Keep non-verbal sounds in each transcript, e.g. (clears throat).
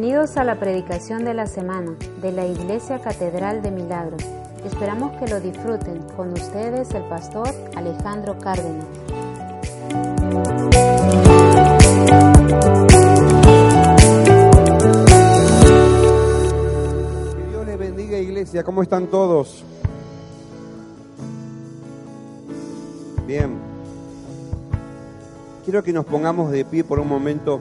Bienvenidos a la predicación de la semana de la Iglesia Catedral de Milagros. Esperamos que lo disfruten. Con ustedes el pastor Alejandro Cárdenas. Que Dios les bendiga iglesia, ¿cómo están todos? Bien. Quiero que nos pongamos de pie por un momento.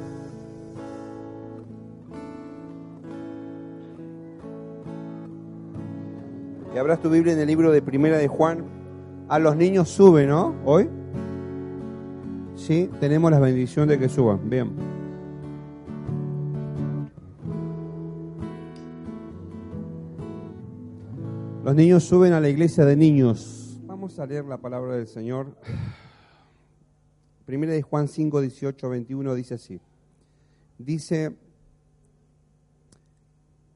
Y abras tu Biblia en el libro de Primera de Juan. A los niños sube, ¿no? Hoy. Sí, tenemos la bendición de que suban. Bien. Los niños suben a la iglesia de niños. Vamos a leer la palabra del Señor. Primera de Juan 5, 18, 21 dice así. Dice,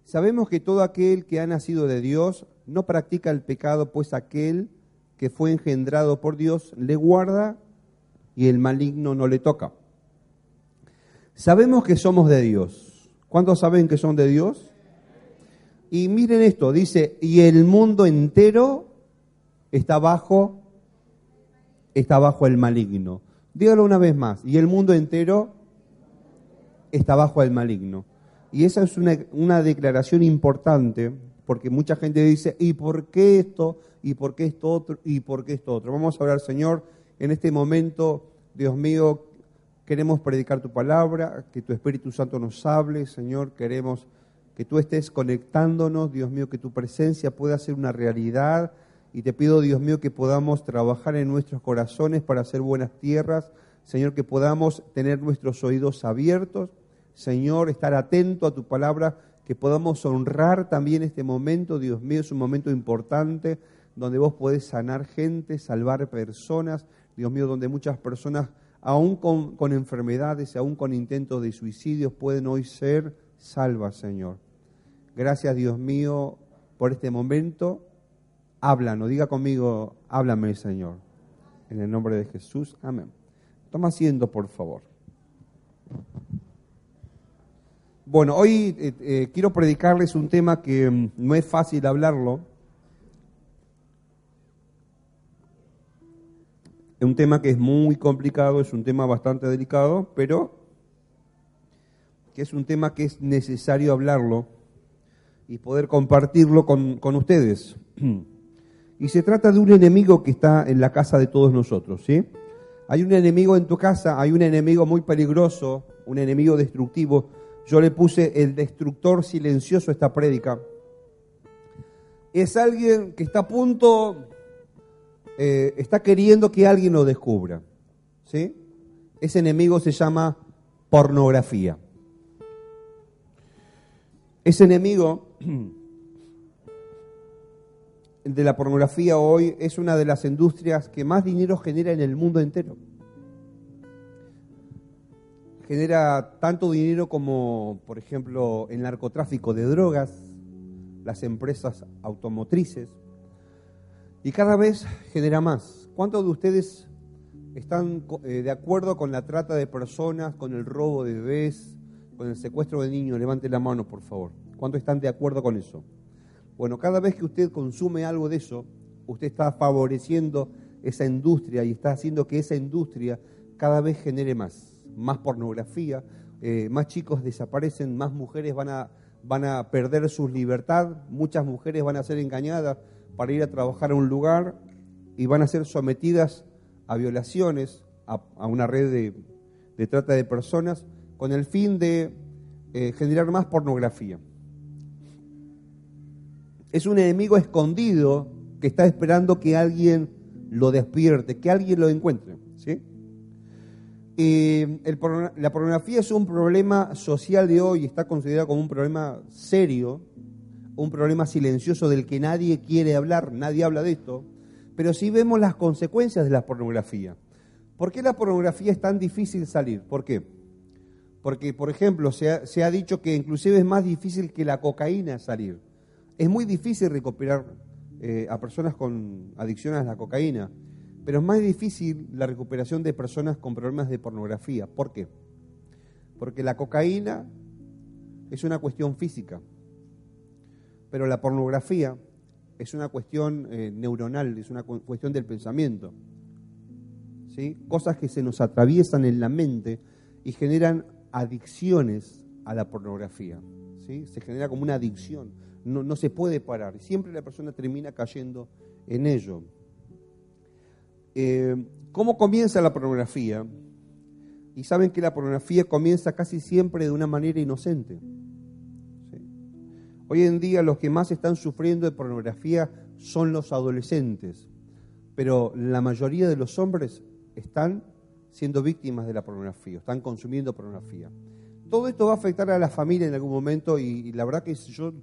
sabemos que todo aquel que ha nacido de Dios no practica el pecado, pues aquel que fue engendrado por Dios le guarda y el maligno no le toca. Sabemos que somos de Dios. ¿Cuántos saben que son de Dios? Y miren esto, dice, y el mundo entero está bajo, está bajo el maligno. Dígalo una vez más, y el mundo entero está bajo el maligno. Y esa es una, una declaración importante, porque mucha gente dice, ¿y por qué esto? ¿Y por qué esto otro? ¿Y por qué esto otro? Vamos a hablar, Señor, en este momento, Dios mío, queremos predicar tu palabra, que tu Espíritu Santo nos hable, Señor, queremos que tú estés conectándonos, Dios mío, que tu presencia pueda ser una realidad. Y te pido, Dios mío, que podamos trabajar en nuestros corazones para hacer buenas tierras. Señor, que podamos tener nuestros oídos abiertos. Señor, estar atento a tu palabra, que podamos honrar también este momento. Dios mío, es un momento importante donde vos podés sanar gente, salvar personas. Dios mío, donde muchas personas, aún con, enfermedades, aún con intentos de suicidios, pueden hoy ser salvas, Señor. Gracias, Dios mío, por este momento. Háblanos, diga conmigo, háblame, Señor. En el nombre de Jesús, amén. Toma asiento, por favor. Bueno, hoy eh, eh, quiero predicarles un tema que mm, no es fácil hablarlo. Es un tema que es muy complicado, es un tema bastante delicado, pero que es un tema que es necesario hablarlo y poder compartirlo con, con ustedes. (clears throat) Y se trata de un enemigo que está en la casa de todos nosotros, ¿sí? Hay un enemigo en tu casa, hay un enemigo muy peligroso, un enemigo destructivo. Yo le puse el destructor silencioso a esta prédica. Es alguien que está a punto, eh, está queriendo que alguien lo descubra, ¿sí? Ese enemigo se llama pornografía. Ese enemigo (clears throat) de la pornografía hoy es una de las industrias que más dinero genera en el mundo entero. Genera tanto dinero como, por ejemplo, el narcotráfico de drogas, las empresas automotrices, y cada vez genera más. ¿Cuántos de ustedes están eh, de acuerdo con la trata de personas, con el robo de bebés, con el secuestro de niños? Levante la mano, por favor. ¿Cuántos están de acuerdo con eso? Bueno, cada vez que usted consume algo de eso, usted está favoreciendo esa industria y está haciendo que esa industria cada vez genere más, más pornografía, eh, más chicos desaparecen, más mujeres van a, van a perder su libertad, muchas mujeres van a ser engañadas para ir a trabajar a un lugar y van a ser sometidas a violaciones, a, una red de, de, trata de personas, con el fin de eh, generar más pornografía es un enemigo escondido que está esperando que alguien lo despierte, que alguien lo encuentre. El, la pornografía es un problema social de hoy, está considerado como un problema serio, un problema silencioso del que nadie quiere hablar, nadie habla de esto, pero sí vemos las consecuencias de la pornografía. ¿Por qué la pornografía es tan difícil salir? ¿Por qué? Porque, por ejemplo, se ha, se ha dicho que inclusive es más difícil que la cocaína salir. Es muy difícil recuperar eh, a personas con adicciones a la cocaína, pero es más difícil la recuperación de personas con problemas de pornografía. ¿Por qué? Porque la cocaína es una cuestión física, pero la pornografía es una cuestión eh, neuronal, es una cuestión del pensamiento. ¿sí? Cosas que se nos atraviesan en la mente y generan adicciones a la pornografía. ¿sí? Se genera como una adicción, no, no se puede parar. Siempre la persona termina cayendo en ello. Eh, ¿Cómo comienza la pornografía? Y saben que la pornografía comienza casi siempre de una manera inocente. Hoy en día los que más están sufriendo de pornografía son los adolescentes, pero la mayoría de los hombres están siendo víctimas de la pornografía, están consumiendo pornografía. Todo esto va a afectar a la familia en algún momento y, la verdad que yo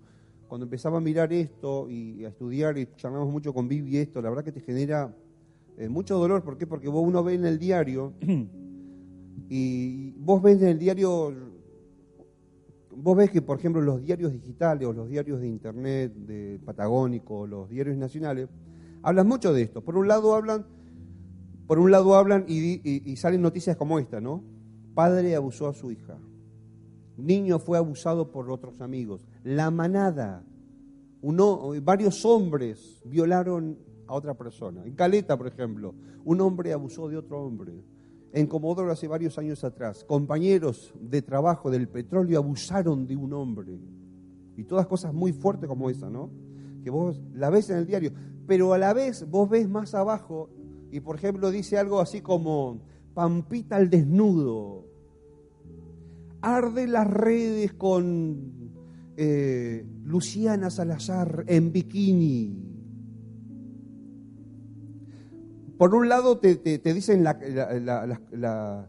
cuando empezaba a mirar esto y a estudiar y charlamos mucho con Vivi esto, la verdad que te genera eh, mucho dolor. ¿Por qué? Porque vos uno ve en el diario (clears throat) y vos ves en el diario, vos ves que por ejemplo los diarios digitales o los diarios de internet, de Patagónico, los diarios nacionales, hablan mucho de esto. Por un lado hablan, por un lado hablan y, salen noticias como esta, ¿no? Padre abusó a su hija. Niño fue abusado por otros amigos. La manada. Uno, varios hombres violaron a otra persona. En Caleta, por ejemplo, un hombre abusó de otro hombre. En Comodoro hace varios años atrás, compañeros de trabajo del petróleo abusaron de un hombre. Y todas cosas muy fuertes como esa, ¿no? Que vos la ves en el diario. Pero a la vez vos ves más abajo y, por ejemplo, dice algo así como, Pampita al desnudo. Arde las redes con eh, Luciana Salazar en bikini por un lado te, dicen la,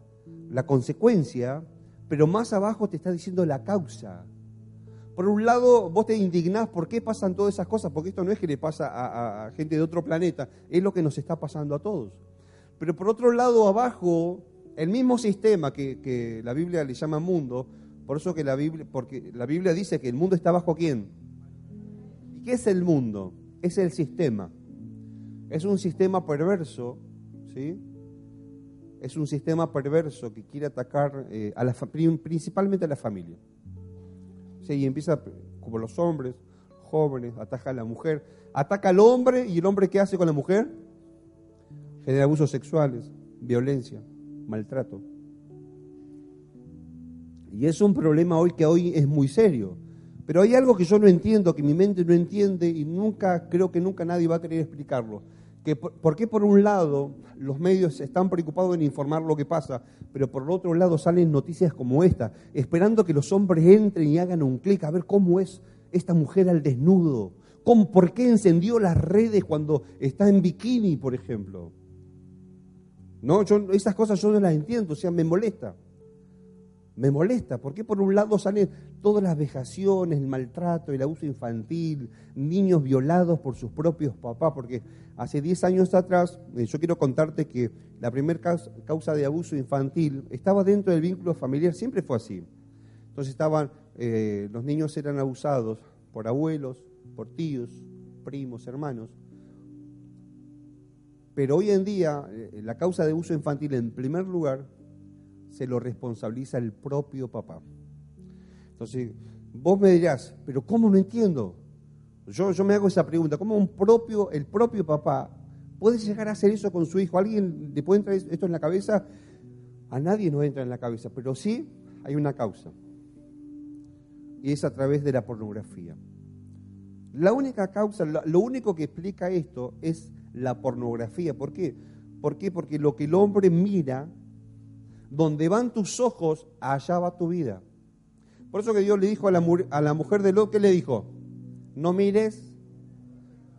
consecuencia, pero más abajo te está diciendo la causa. Por un lado, vos te indignás por qué pasan todas esas cosas, porque esto no es que le pasa a, gente de otro planeta, es lo que nos está pasando a todos. Pero por otro lado, abajo, el mismo sistema que, que la Biblia le llama mundo, por eso que la Biblia, porque la Biblia dice que el mundo está bajo quién. ¿Y qué es el mundo? Es el sistema. Es un sistema perverso, ¿sí? Es un sistema perverso que quiere atacar eh, a la, principalmente a la familia. Y empieza como los hombres, jóvenes, ataca a la mujer, ataca al hombre y el hombre ¿qué hace con la mujer? Genera abusos sexuales, violencia, maltrato. Y es un problema hoy que hoy es muy serio. Pero hay algo que yo no entiendo, que mi mente no entiende y nunca, creo que nunca nadie va a querer explicarlo que por, qué por un lado los medios están preocupados en informar lo que pasa, pero por otro lado salen noticias como esta, esperando que los hombres entren y hagan un clic a ver cómo es esta mujer al desnudo, cómo, por qué encendió las redes cuando está en bikini, por ejemplo. No, esas cosas yo no las entiendo, o sea, me molesta me molesta. porque por un lado salen todas las vejaciones, el maltrato, el abuso infantil, niños violados por sus propios papás? Porque hace 10 años atrás, eh, yo quiero contarte que la primera causa de abuso infantil estaba dentro del vínculo familiar, siempre fue así. Entonces estaban, eh, los niños eran abusados por abuelos, por tíos, primos, hermanos. Pero hoy en día, eh, la causa de abuso infantil en primer lugar se lo responsabiliza el propio papá. Entonces, vos me dirás, pero ¿cómo no entiendo? Yo, yo me hago esa pregunta, ¿cómo un propio, el propio papá puede llegar a hacer eso con su hijo? ¿Alguien le puede entrar esto en la cabeza? A nadie nos entra en la cabeza, pero sí hay una causa. Y es a través de la pornografía. La única causa, lo único que explica esto es la pornografía. ¿Por qué? ¿Por qué? Porque lo que el hombre mira donde van tus ojos, allá va tu vida. Por eso que Dios le dijo a la, mujer de Lot, ¿qué le dijo? No mires,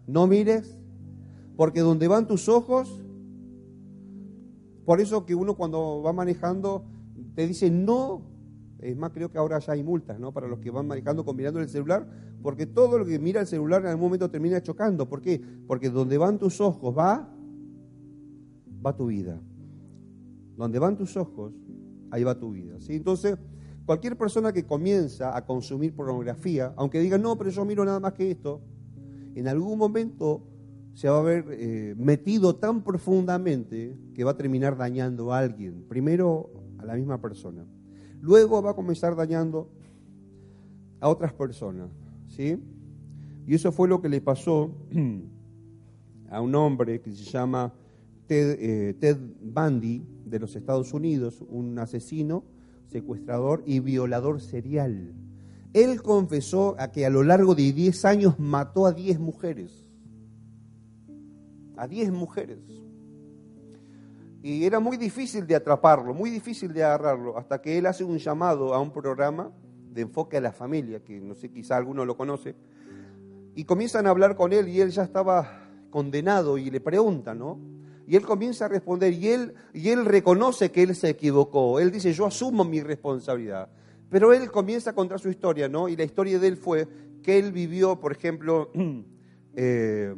no mires, porque donde van tus ojos, por eso que uno cuando va manejando te dice no, es más, creo que ahora ya hay multas, ¿no? Para los que van manejando combinando el celular, porque todo lo que mira el celular en algún momento termina chocando. ¿Por qué? Porque donde van tus ojos va, va tu vida. Donde van tus ojos, ahí va tu vida. ¿sí? Entonces, cualquier persona que comienza a consumir pornografía, aunque diga, no, pero yo miro nada más que esto, en algún momento se va a ver eh, metido tan profundamente que va a terminar dañando a alguien. Primero a la misma persona. Luego va a comenzar dañando a otras personas, ¿sí? Y eso fue lo que le pasó (clears throat) a un hombre que se llama Ted, eh, Ted Bundy de los Estados Unidos, un asesino, secuestrador y violador serial. Él confesó a que a lo largo de 10 años mató a 10 mujeres. A 10 mujeres. Y era muy difícil de atraparlo, muy difícil de agarrarlo, hasta que él hace un llamado a un programa de enfoque a la familia, que no sé, quizá alguno lo conoce, y comienzan a hablar con él y él ya estaba condenado y le preguntan, ¿no? Y él comienza a responder y él, y él reconoce que él se equivocó. Él dice, yo asumo mi responsabilidad. Pero él comienza a contar su historia, ¿no? Y la historia de él fue que él vivió, por ejemplo, (clears throat) eh,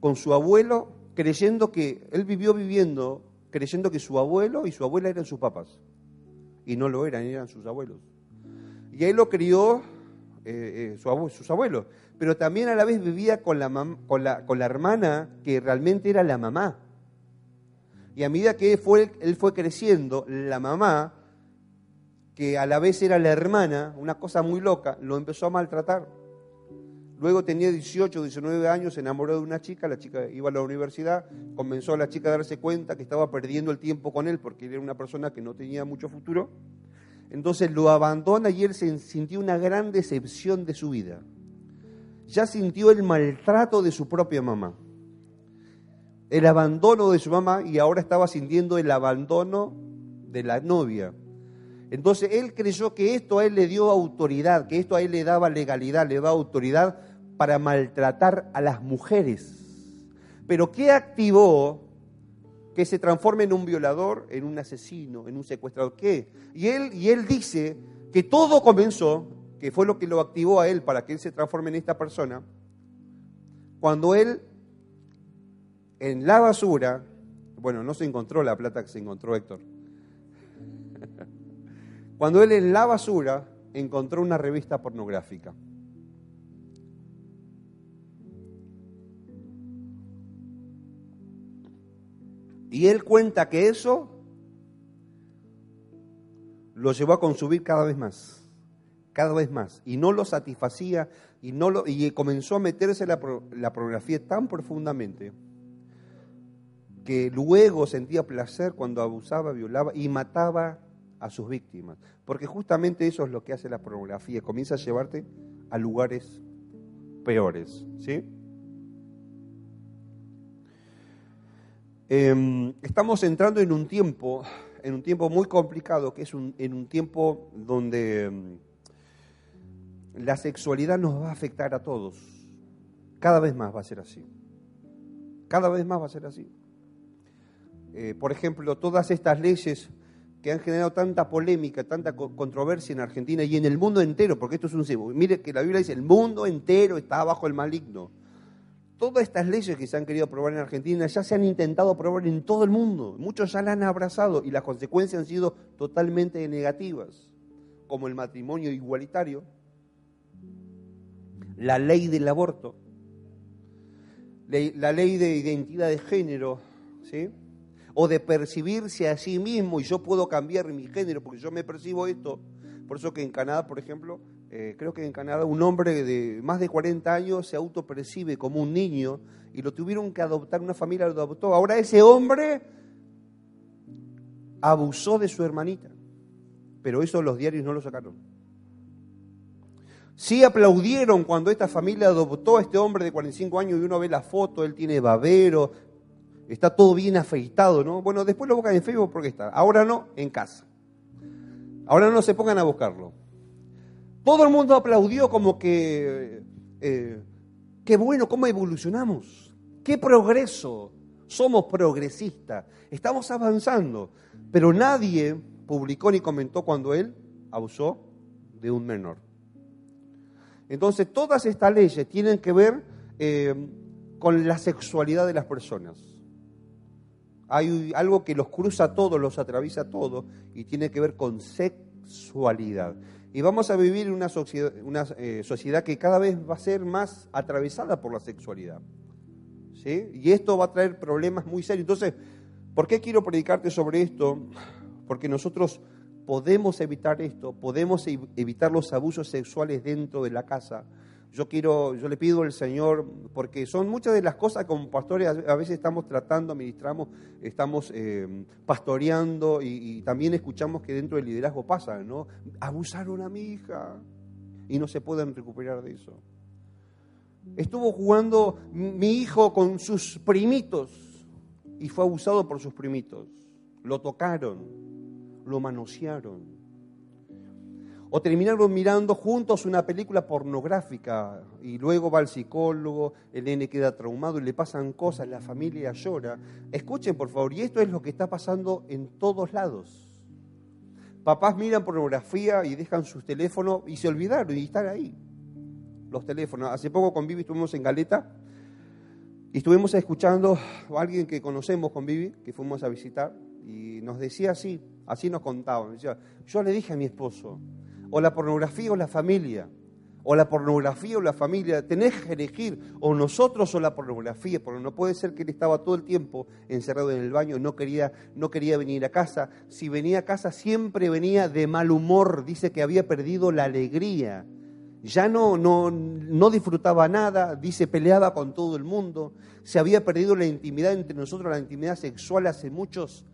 con su abuelo, creyendo que, él vivió viviendo, creyendo que su abuelo y su abuela eran sus papás. Y no lo eran, eran sus abuelos. Y él lo crió eh, eh, sus abuelos pero también a la vez vivía con la, con la, con la hermana que realmente era la mamá. Y a medida que fue, él fue creciendo, la mamá, que a la vez era la hermana, una cosa muy loca, lo empezó a maltratar. Luego tenía 18, 19 años, se enamoró de una chica, la chica iba a la universidad, comenzó a la chica a darse cuenta que estaba perdiendo el tiempo con él porque era una persona que no tenía mucho futuro. Entonces lo abandona y él se sintió una gran decepción de su vida ya sintió el maltrato de su propia mamá, el abandono de su mamá y ahora estaba sintiendo el abandono de la novia. Entonces él creyó que esto a él le dio autoridad, que esto a él le daba legalidad, le daba autoridad para maltratar a las mujeres. Pero ¿qué activó que se transforme en un violador, en un asesino, en un secuestrador? ¿Qué? Y él, y él dice que todo comenzó que fue lo que lo activó a él para que él se transforme en esta persona, cuando él en la basura, bueno, no se encontró la plata que se encontró Héctor, (laughs) cuando él en la basura encontró una revista pornográfica. Y él cuenta que eso lo llevó a consumir cada vez más cada vez más y no lo satisfacía y, no lo, y comenzó a meterse la, la pornografía tan profundamente que luego sentía placer cuando abusaba, violaba y mataba a sus víctimas. Porque justamente eso es lo que hace la pornografía, comienza a llevarte a lugares peores. ¿sí? Em, estamos entrando en un tiempo, en un tiempo muy complicado, que es un, en un tiempo donde em, la sexualidad nos va a afectar a todos. Cada vez más va a ser así. Cada vez más va a ser así. Eh, por ejemplo, todas estas leyes que han generado tanta polémica, tanta controversia en Argentina y en el mundo entero, porque esto es un... Mire que la Biblia dice, el mundo entero está bajo el maligno. Todas estas leyes que se han querido aprobar en Argentina ya se han intentado aprobar en todo el mundo. Muchos ya la han abrazado y las consecuencias han sido totalmente negativas, como el matrimonio igualitario, la ley del aborto, la ley de identidad de género, ¿sí? O de percibirse a sí mismo y yo puedo cambiar mi género porque yo me percibo esto. Por eso que en Canadá, por ejemplo, eh, creo que en Canadá un hombre de más de 40 años se autopercibe como un niño y lo tuvieron que adoptar, una familia lo adoptó. Ahora ese hombre abusó de su hermanita, pero eso los diarios no lo sacaron. Sí aplaudieron cuando esta familia adoptó a este hombre de 45 años y uno ve la foto, él tiene babero, está todo bien afeitado, ¿no? Bueno, después lo buscan en Facebook porque está. Ahora no, en casa. Ahora no se pongan a buscarlo. Todo el mundo aplaudió como que, eh, qué bueno, cómo evolucionamos, qué progreso, somos progresistas, estamos avanzando. Pero nadie publicó ni comentó cuando él abusó de un menor. Entonces, todas estas leyes tienen que ver eh, con la sexualidad de las personas. Hay algo que los cruza todos, los atraviesa todos, y tiene que ver con sexualidad. Y vamos a vivir una, una eh, sociedad que cada vez va a ser más atravesada por la sexualidad. ¿Sí? Y esto va a traer problemas muy serios. Entonces, ¿por qué quiero predicarte sobre esto? Porque nosotros podemos evitar esto, podemos evitar los abusos sexuales dentro de la casa. Yo quiero, yo le pido al Señor, porque son muchas de las cosas como pastores a veces estamos tratando, administramos, estamos eh, pastoreando y, también escuchamos que dentro del liderazgo pasa, ¿no? Abusaron a mi hija y no se pueden recuperar de eso. Estuvo jugando mi hijo con sus primitos y fue abusado por sus primitos. Lo tocaron, lo manosearon o terminaron mirando juntos una película pornográfica y luego va al psicólogo, el nene queda traumado y le pasan cosas, la familia llora. Escuchen por favor, y esto es lo que está pasando en todos lados. Papás miran pornografía y dejan sus teléfonos y se olvidaron y están ahí. Los teléfonos. Hace poco con Vivi estuvimos en Galeta y estuvimos escuchando a alguien que conocemos con Vivi, que fuimos a visitar, y nos decía así, así nos contaba. Decía, yo le dije a mi esposo, o la pornografía o la familia, o la pornografía o la familia, tenés que elegir o nosotros o la pornografía, porque no puede ser que él estaba todo el tiempo encerrado en el baño, no quería, no quería venir a casa, si venía a casa siempre venía de mal humor, dice que había perdido la alegría, ya no, no, no disfrutaba nada, dice peleaba con todo el mundo, se había perdido la intimidad entre nosotros, la intimidad sexual hace muchos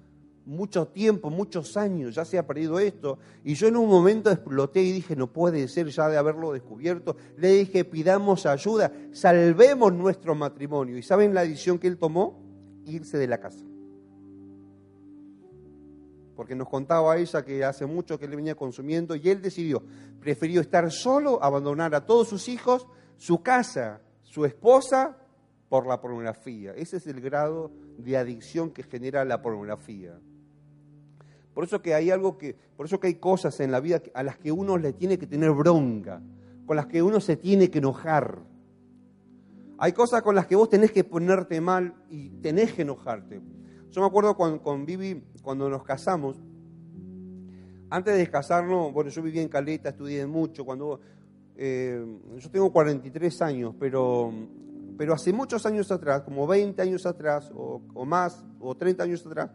mucho tiempo, muchos años, ya se ha perdido esto. Y yo en un momento exploté y dije, no puede ser ya de haberlo descubierto. Le dije, pidamos ayuda, salvemos nuestro matrimonio. ¿Y saben la decisión que él tomó? Irse de la casa. Porque nos contaba ella que hace mucho que él venía consumiendo y él decidió, prefirió estar solo, abandonar a todos sus hijos, su casa, su esposa, por la pornografía. Ese es el grado de adicción que genera la pornografía. Por eso que hay algo que, por eso que hay cosas en la vida a las que uno le tiene que tener bronca, con las que uno se tiene que enojar. Hay cosas con las que vos tenés que ponerte mal y tenés que enojarte. Yo me acuerdo con, Vivi, cuando nos casamos, antes de casarnos, bueno, yo vivía en Caleta, estudié mucho, cuando eh, yo tengo 43 años, pero, pero hace muchos años atrás, como 20 años atrás, o más, o 30 años atrás,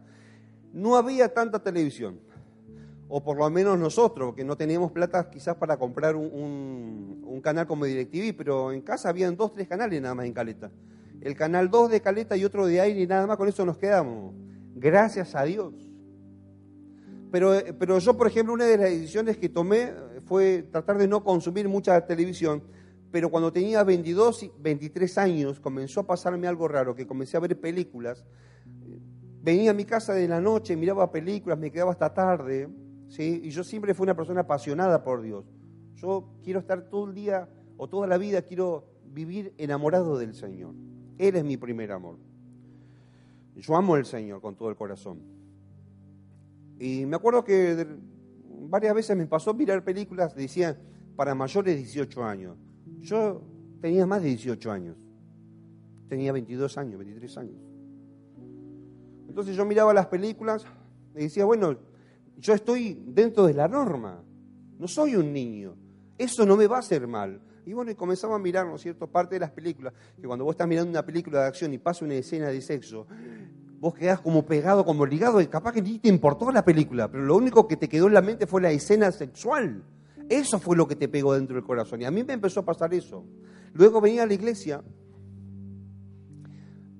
no había tanta televisión, o por lo menos nosotros, que no teníamos plata quizás para comprar un, canal como DirecTV, pero en casa habían dos, tres canales nada más en Caleta. El canal 2 de Caleta y otro de aire y nada más, con eso nos quedamos. Gracias a Dios. Pero, pero yo, por ejemplo, una de las decisiones que tomé fue tratar de no consumir mucha televisión, pero cuando tenía 22, 23 años comenzó a pasarme algo raro, que comencé a ver películas venía a mi casa de la noche, miraba películas, me quedaba hasta tarde, ¿sí? y yo siempre fui una persona apasionada por Dios. Yo quiero estar todo el día o toda la vida, quiero vivir enamorado del Señor. Él es mi primer amor. Yo amo al Señor con todo el corazón. Y me acuerdo que varias veces me pasó mirar películas, decían, para mayores de 18 años. Yo tenía más de 18 años. Tenía 22 años, 23 años. Entonces yo miraba las películas y decía, bueno, yo estoy dentro de la norma, no soy un niño, eso no me va a hacer mal. Y bueno, y comenzaba a mirar, ¿no es cierto?, parte de las películas, que cuando vos estás mirando una película de acción y pasa una escena de sexo, vos quedás como pegado, como ligado, y capaz que ni te importó la película, pero lo único que te quedó en la mente fue la escena sexual. Eso fue lo que te pegó dentro del corazón. Y a mí me empezó a pasar eso. Luego venía a la iglesia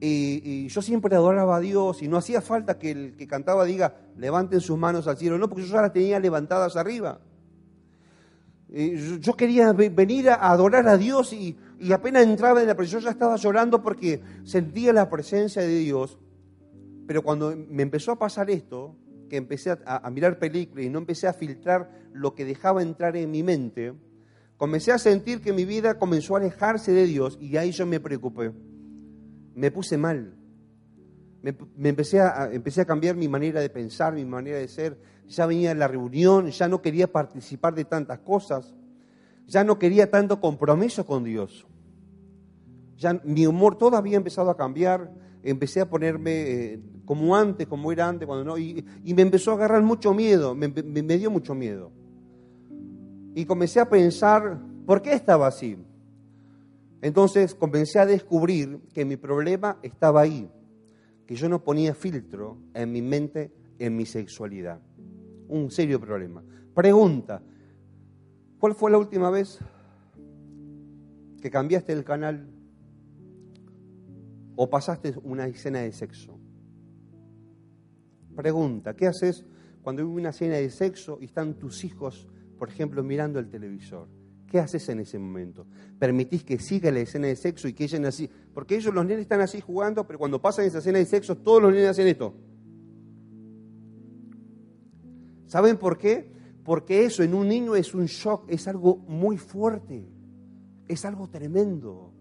y, yo siempre adoraba a Dios y no hacía falta que el que cantaba diga, levanten sus manos al cielo, no, porque yo ya las tenía levantadas arriba. yo quería venir a adorar a Dios y, apenas entraba en la presencia, yo ya estaba llorando porque sentía la presencia de Dios. Pero cuando me empezó a pasar esto, que empecé a, a mirar películas y no empecé a filtrar lo que dejaba entrar en mi mente, comencé a sentir que mi vida comenzó a alejarse de Dios y ahí yo me preocupé me puse mal. Me, empecé, a, cambiar mi manera de pensar, mi manera de ser. Ya venía a la reunión, ya no quería participar de tantas cosas. Ya no quería tanto compromiso con Dios. Ya mi humor todo había empezado a cambiar. Empecé a ponerme eh, como antes, como era antes, cuando no. Y, me empezó a agarrar mucho miedo, me dio mucho miedo. Y comencé a pensar, ¿por qué estaba así? Entonces comencé a descubrir que mi problema estaba ahí, que yo no ponía filtro en mi mente, en mi sexualidad. un serio problema. Pregunta, ¿cuál fue la última vez que cambiaste el canal o pasaste una escena de sexo? Pregunta, ¿qué haces cuando hay una escena de sexo y están tus hijos, por ejemplo, mirando el televisor? ¿Qué haces en ese momento? ¿Permitís que siga la escena de sexo y que ellos así? Porque ellos, los nenes, están así jugando, pero cuando pasan esa escena de sexo, todos los nenes hacen esto. ¿Saben por qué? Porque eso en un niño es un shock, es algo muy fuerte, es algo tremendo.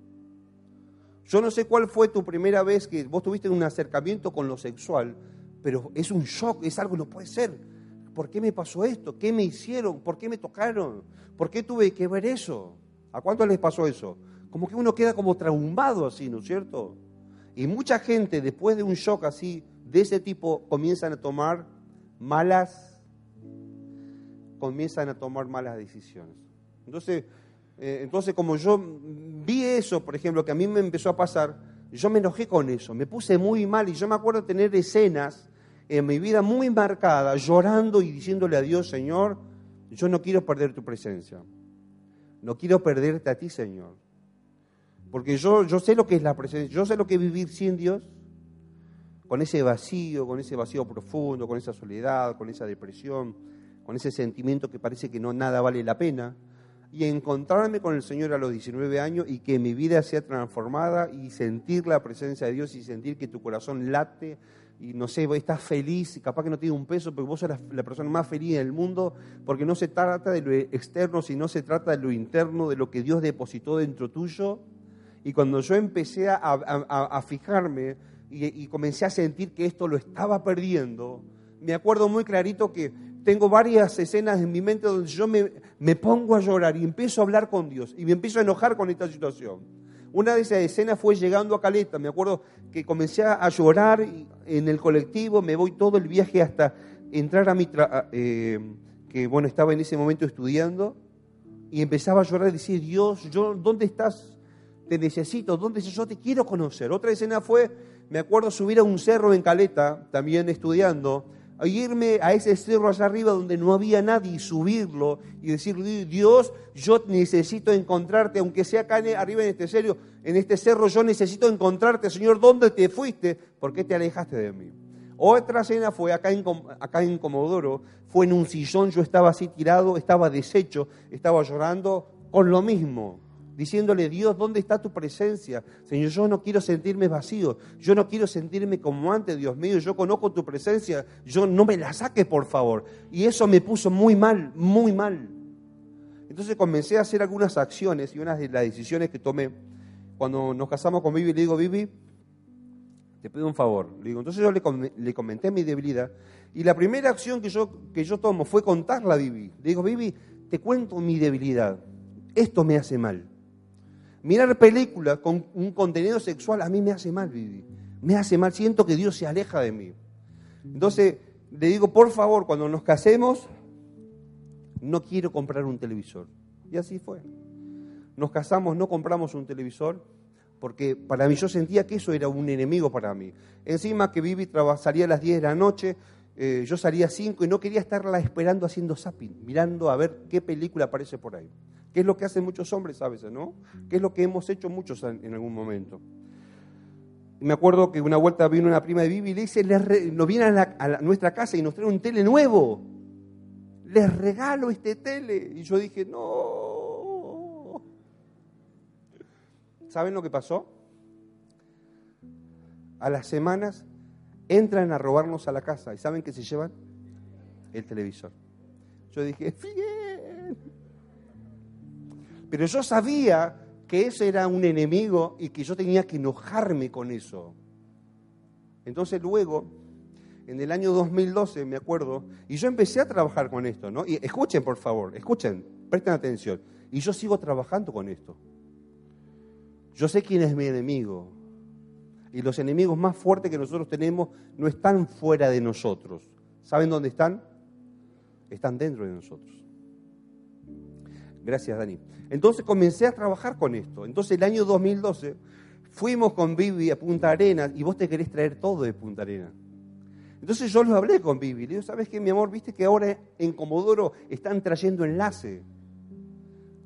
Yo no sé cuál fue tu primera vez que vos tuviste un acercamiento con lo sexual, pero es un shock, es algo, no puede ser. ¿Por qué me pasó esto? ¿Qué me hicieron? ¿Por qué me tocaron? ¿Por qué tuve que ver eso? ¿A cuánto les pasó eso? Como que uno queda como traumado así, ¿no es cierto? Y mucha gente después de un shock así, de ese tipo, comienzan a tomar malas, comienzan a tomar malas decisiones. Entonces, eh, entonces como yo vi eso, por ejemplo, que a mí me empezó a pasar, yo me enojé con eso, me puse muy mal y yo me acuerdo tener escenas en mi vida muy marcada, llorando y diciéndole a Dios, Señor, yo no quiero perder tu presencia. No quiero perderte a ti, Señor. Porque yo, yo sé lo que es la presencia, yo sé lo que es vivir sin Dios, con ese vacío, con ese vacío profundo, con esa soledad, con esa depresión, con ese sentimiento que parece que no nada vale la pena. Y encontrarme con el Señor a los 19 años y que mi vida sea transformada y sentir la presencia de Dios y sentir que tu corazón late y no sé, estás feliz, y capaz que no tiene un peso, pero vos sos la, persona más feliz del mundo, porque no se trata de lo externo, sino se trata de lo interno, de lo que Dios depositó dentro tuyo. Y cuando yo empecé a, fijarme y, comencé a sentir que esto lo estaba perdiendo, me acuerdo muy clarito que tengo varias escenas en mi mente donde yo me, me pongo a llorar y empiezo a hablar con Dios y me empiezo a enojar con esta situación. Una de esas escenas fue llegando a Caleta. Me acuerdo que comencé a llorar en el colectivo, me voy todo el viaje hasta entrar a mi... Eh, que bueno, estaba en ese momento estudiando, y empezaba a llorar y decir, Dios, yo, ¿dónde estás? Te necesito, ¿dónde estás? Yo te quiero conocer. Otra escena fue, me acuerdo subir a un cerro en Caleta, también estudiando, irme a ese cerro allá arriba donde no había nadie y subirlo y decir, Dios, yo necesito encontrarte, aunque sea acá arriba en este cerro, en este cerro yo necesito encontrarte, Señor, ¿dónde te fuiste? ¿Por qué te alejaste de mí? Otra escena fue acá en, acá en Comodoro, fue en un sillón, yo estaba así tirado, estaba deshecho, estaba llorando con lo mismo diciéndole, Dios, ¿dónde está tu presencia? Señor, yo no quiero sentirme vacío, yo no quiero sentirme como antes, Dios mío, yo conozco tu presencia, yo no me la saques, por favor. Y eso me puso muy mal, muy mal. Entonces comencé a hacer algunas acciones y una de las decisiones que tomé cuando nos casamos con Vivi, le digo, Vivi, te pido un favor. Le digo, entonces yo le, comenté mi debilidad y la primera acción que yo, que yo tomo fue contarla a Vivi. Le digo, Vivi, te cuento mi debilidad. Esto me hace mal. Mirar películas con un contenido sexual a mí me hace mal, Vivi. Me hace mal, siento que Dios se aleja de mí. Entonces, le digo, por favor, cuando nos casemos, no quiero comprar un televisor. Y así fue. Nos casamos, no compramos un televisor, porque para mí yo sentía que eso era un enemigo para mí. Encima que Vivi salía a las 10 de la noche, eh, yo salía a 5 y no quería estarla esperando haciendo zapping, mirando a ver qué película aparece por ahí. ¿Qué es lo que hacen muchos hombres a veces, no? ¿Qué es lo que hemos hecho muchos en, algún momento? me acuerdo que una vuelta vino una prima de Bibi y le dice, nos viene a, nuestra casa y nos trae un tele nuevo. Les regalo este tele. Y yo dije, no. ¿Saben lo que pasó? A las semanas entran a robarnos a la casa y ¿saben qué se llevan? El televisor. Yo dije, bien. Pero yo sabía que ese era un enemigo y que yo tenía que enojarme con eso. Entonces luego, en el año 2012, me acuerdo, y yo empecé a trabajar con esto, ¿no? Y escuchen, por favor, escuchen, presten atención. Y yo sigo trabajando con esto. Yo sé quién es mi enemigo. Y los enemigos más fuertes que nosotros tenemos no están fuera de nosotros. ¿Saben dónde están? Están dentro de nosotros. Gracias, Dani. Entonces comencé a trabajar con esto. Entonces el año 2012 fuimos con Vivi a Punta Arenas y vos te querés traer todo de Punta Arenas. Entonces yo lo hablé con Vivi. Le digo, ¿sabes qué, mi amor? Viste que ahora en Comodoro están trayendo enlace.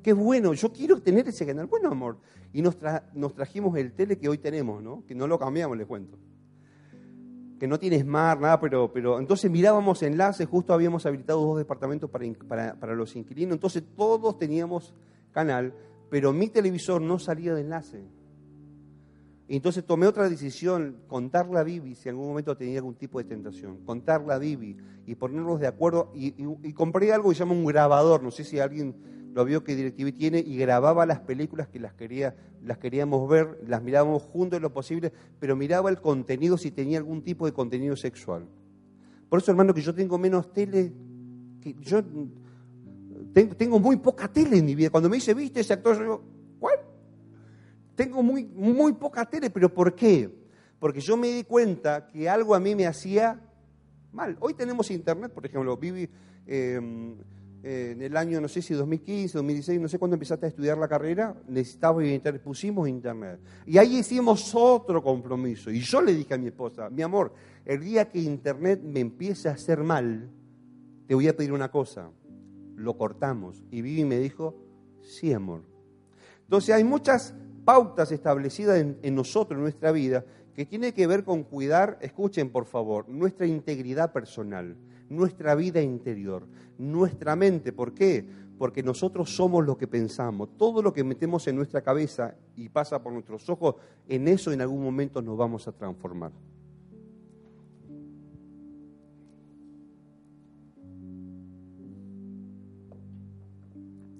Qué bueno, yo quiero tener ese canal. Bueno, amor. Y nos trajimos el tele que hoy tenemos, ¿no? Que no lo cambiamos, les cuento. Que no tiene smart, nada, pero, pero entonces mirábamos enlace, justo habíamos habilitado dos departamentos para, para, para los inquilinos, entonces todos teníamos canal, pero mi televisor no salía de enlace. Y entonces tomé otra decisión, contarla a Bibi si en algún momento tenía algún tipo de tentación, contarla a Bibi y ponernos de acuerdo. Y, compré algo que se llama un grabador, no sé si alguien lo vio que DirecTV tiene, y grababa las películas que las, quería, las queríamos ver, las mirábamos juntos en lo posible, pero miraba el contenido si tenía algún tipo de contenido sexual. Por eso, hermano, que yo tengo menos tele, que yo tengo, muy poca tele en mi vida. Cuando me dice, viste ese actor, yo digo, ¿cuál? tengo muy, muy poca tele, pero ¿por qué? Porque yo me di cuenta que algo a mí me hacía mal. Hoy tenemos internet, por ejemplo, viví en el año, no sé si 2015, 2016, no sé cuándo empezaste a estudiar la carrera, necesitaba internet, pusimos internet. Y ahí hicimos otro compromiso. Y yo le dije a mi esposa, mi amor, el día que internet me empiece a hacer mal, te voy a pedir una cosa. Lo cortamos. Y Vivi me dijo, sí, amor. Entonces hay muchas pautas establecidas en, nosotros, en nuestra vida, que tiene que ver con cuidar, escuchen por favor, nuestra integridad personal, nuestra vida interior, nuestra mente. ¿Por qué? Porque nosotros somos lo que pensamos. Todo lo que metemos en nuestra cabeza y pasa por nuestros ojos, en eso en algún momento nos vamos a transformar.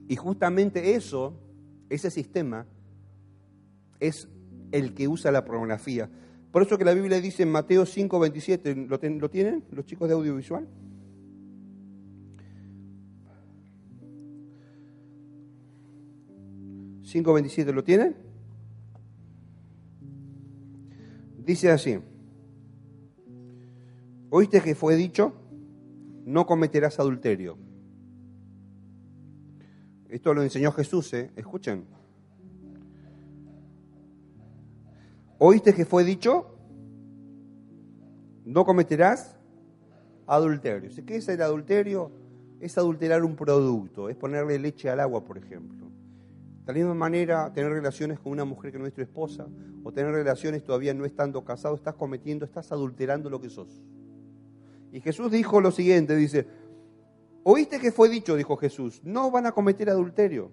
Y justamente eso, ese sistema, es el que usa la pornografía. Por eso que la Biblia dice en Mateo 5, 27, ¿lo, ¿lo tienen los chicos de audiovisual? ¿5.27 lo tienen? Dice así, oíste que fue dicho, no cometerás adulterio. Esto lo enseñó Jesús, ¿eh? escuchen. ¿Oíste que fue dicho? No cometerás adulterio. ¿Qué es el adulterio? Es adulterar un producto, es ponerle leche al agua, por ejemplo. De la misma manera, tener relaciones con una mujer que no es tu esposa, o tener relaciones todavía no estando casado, estás cometiendo, estás adulterando lo que sos. Y Jesús dijo lo siguiente, dice, ¿oíste que fue dicho? Dijo Jesús, no van a cometer adulterio.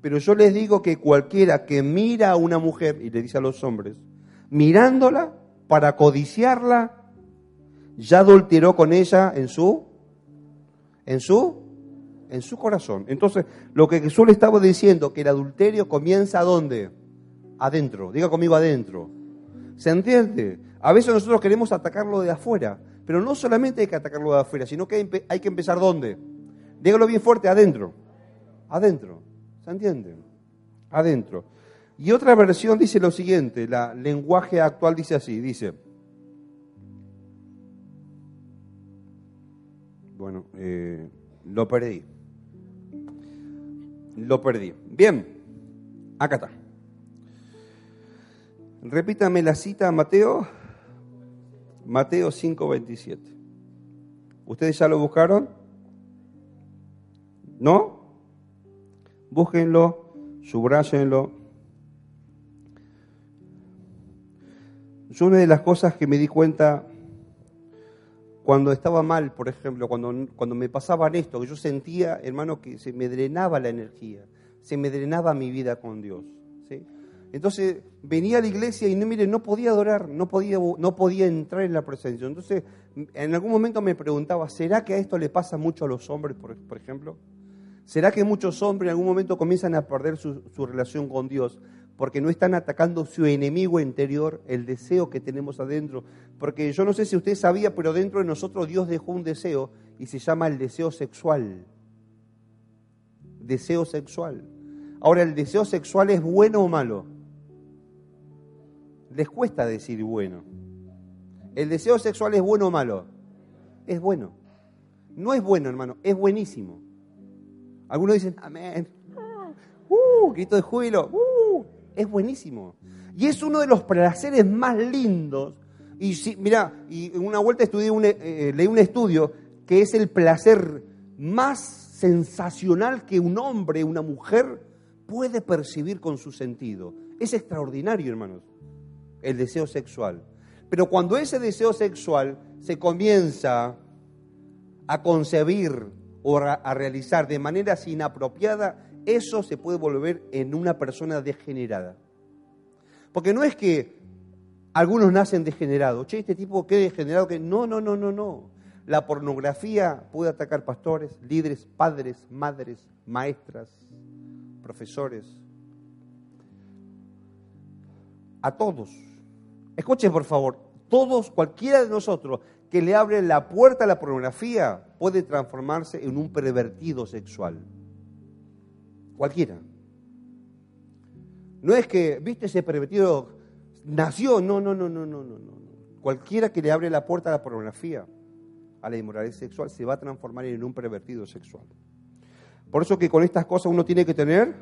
Pero yo les digo que cualquiera que mira a una mujer, y le dice a los hombres, mirándola para codiciarla, ya adulteró con ella en su, en su, en su corazón. Entonces, lo que Jesús le estaba diciendo, que el adulterio comienza ¿dónde? Adentro. Diga conmigo adentro. ¿Se entiende? A veces nosotros queremos atacarlo de afuera, pero no solamente hay que atacarlo de afuera, sino que hay que empezar ¿dónde? Dígalo bien fuerte, adentro. Adentro. ¿Se entiende? Adentro. Y otra versión dice lo siguiente, la lenguaje actual dice así, dice, bueno, eh, lo perdí, lo perdí. Bien, acá está. Repítame la cita, Mateo, Mateo 5:27. ¿Ustedes ya lo buscaron? ¿No? Búsquenlo, subrayenlo. Yo una de las cosas que me di cuenta cuando estaba mal, por ejemplo, cuando, cuando me pasaban esto, que yo sentía, hermano, que se me drenaba la energía, se me drenaba mi vida con Dios. ¿sí? Entonces venía a la iglesia y no, mire, no podía adorar, no podía, no podía entrar en la presencia. Entonces, en algún momento me preguntaba, ¿será que a esto le pasa mucho a los hombres, por, por ejemplo? ¿Será que muchos hombres en algún momento comienzan a perder su, su relación con Dios? Porque no están atacando su enemigo interior, el deseo que tenemos adentro. Porque yo no sé si usted sabía, pero dentro de nosotros Dios dejó un deseo y se llama el deseo sexual. Deseo sexual. Ahora, ¿el deseo sexual es bueno o malo? Les cuesta decir bueno. ¿El deseo sexual es bueno o malo? Es bueno. No es bueno, hermano, es buenísimo. Algunos dicen, amén. Uh, grito de júbilo. Uh, es buenísimo. Y es uno de los placeres más lindos, Y si, mira, y una vuelta estudié un, eh, leí un estudio que es el placer más sensacional que un hombre, una mujer puede percibir con su sentido. Es extraordinario, hermanos, el deseo sexual. Pero cuando ese deseo sexual se comienza a concebir o a realizar de manera inapropiada, eso se puede volver en una persona degenerada. Porque no es que algunos nacen degenerados. Che, este tipo qué degenerado que. No, no, no, no, no. La pornografía puede atacar pastores, líderes, padres, madres, maestras, profesores. A todos. Escuchen, por favor. Todos, cualquiera de nosotros que le abre la puerta a la pornografía puede transformarse en un pervertido sexual. Cualquiera. No es que, viste, ese pervertido nació, no, no, no, no, no, no, no. Cualquiera que le abre la puerta a la pornografía, a la inmoralidad sexual, se va a transformar en un pervertido sexual. Por eso que con estas cosas uno tiene que tener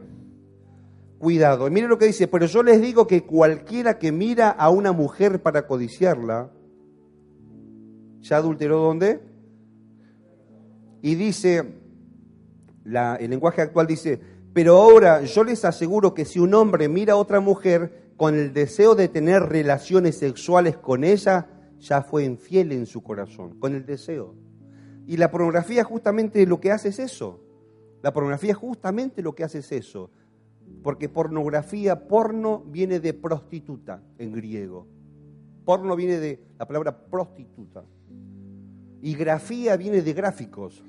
cuidado. Y mire lo que dice, pero yo les digo que cualquiera que mira a una mujer para codiciarla, ¿ya adulteró dónde? Y dice, el lenguaje actual dice, pero ahora yo les aseguro que si un hombre mira a otra mujer con el deseo de tener relaciones sexuales con ella, ya fue infiel en su corazón, con el deseo. Y la pornografía justamente lo que hace es eso. La pornografía justamente lo que hace es eso. Porque pornografía, porno viene de prostituta en griego. Porno viene de la palabra prostituta. Y grafía viene de gráficos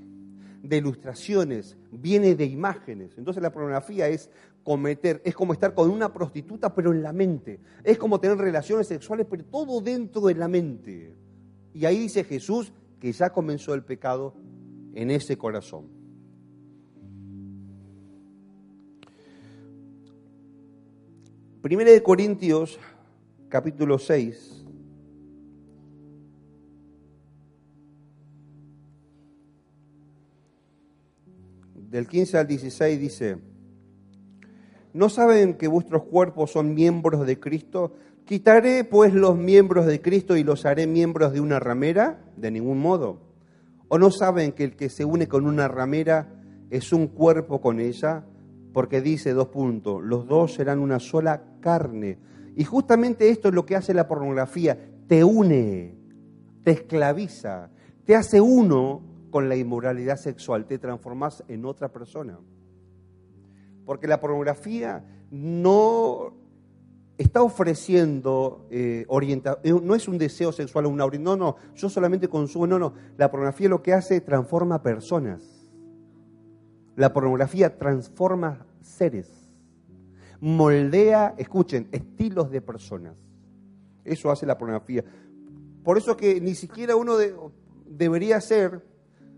de ilustraciones, viene de imágenes. Entonces la pornografía es cometer, es como estar con una prostituta pero en la mente. Es como tener relaciones sexuales pero todo dentro de la mente. Y ahí dice Jesús que ya comenzó el pecado en ese corazón. Primera de Corintios, capítulo 6. Del 15 al 16 dice, ¿no saben que vuestros cuerpos son miembros de Cristo? ¿Quitaré pues los miembros de Cristo y los haré miembros de una ramera? De ningún modo. ¿O no saben que el que se une con una ramera es un cuerpo con ella? Porque dice dos puntos, los dos serán una sola carne. Y justamente esto es lo que hace la pornografía, te une, te esclaviza, te hace uno con la inmoralidad sexual, te transformas en otra persona. Porque la pornografía no está ofreciendo eh, eh no es un deseo sexual una no, no, yo solamente consumo, no, no, la pornografía lo que hace transforma personas. La pornografía transforma seres, moldea, escuchen, estilos de personas. Eso hace la pornografía. Por eso que ni siquiera uno debería ser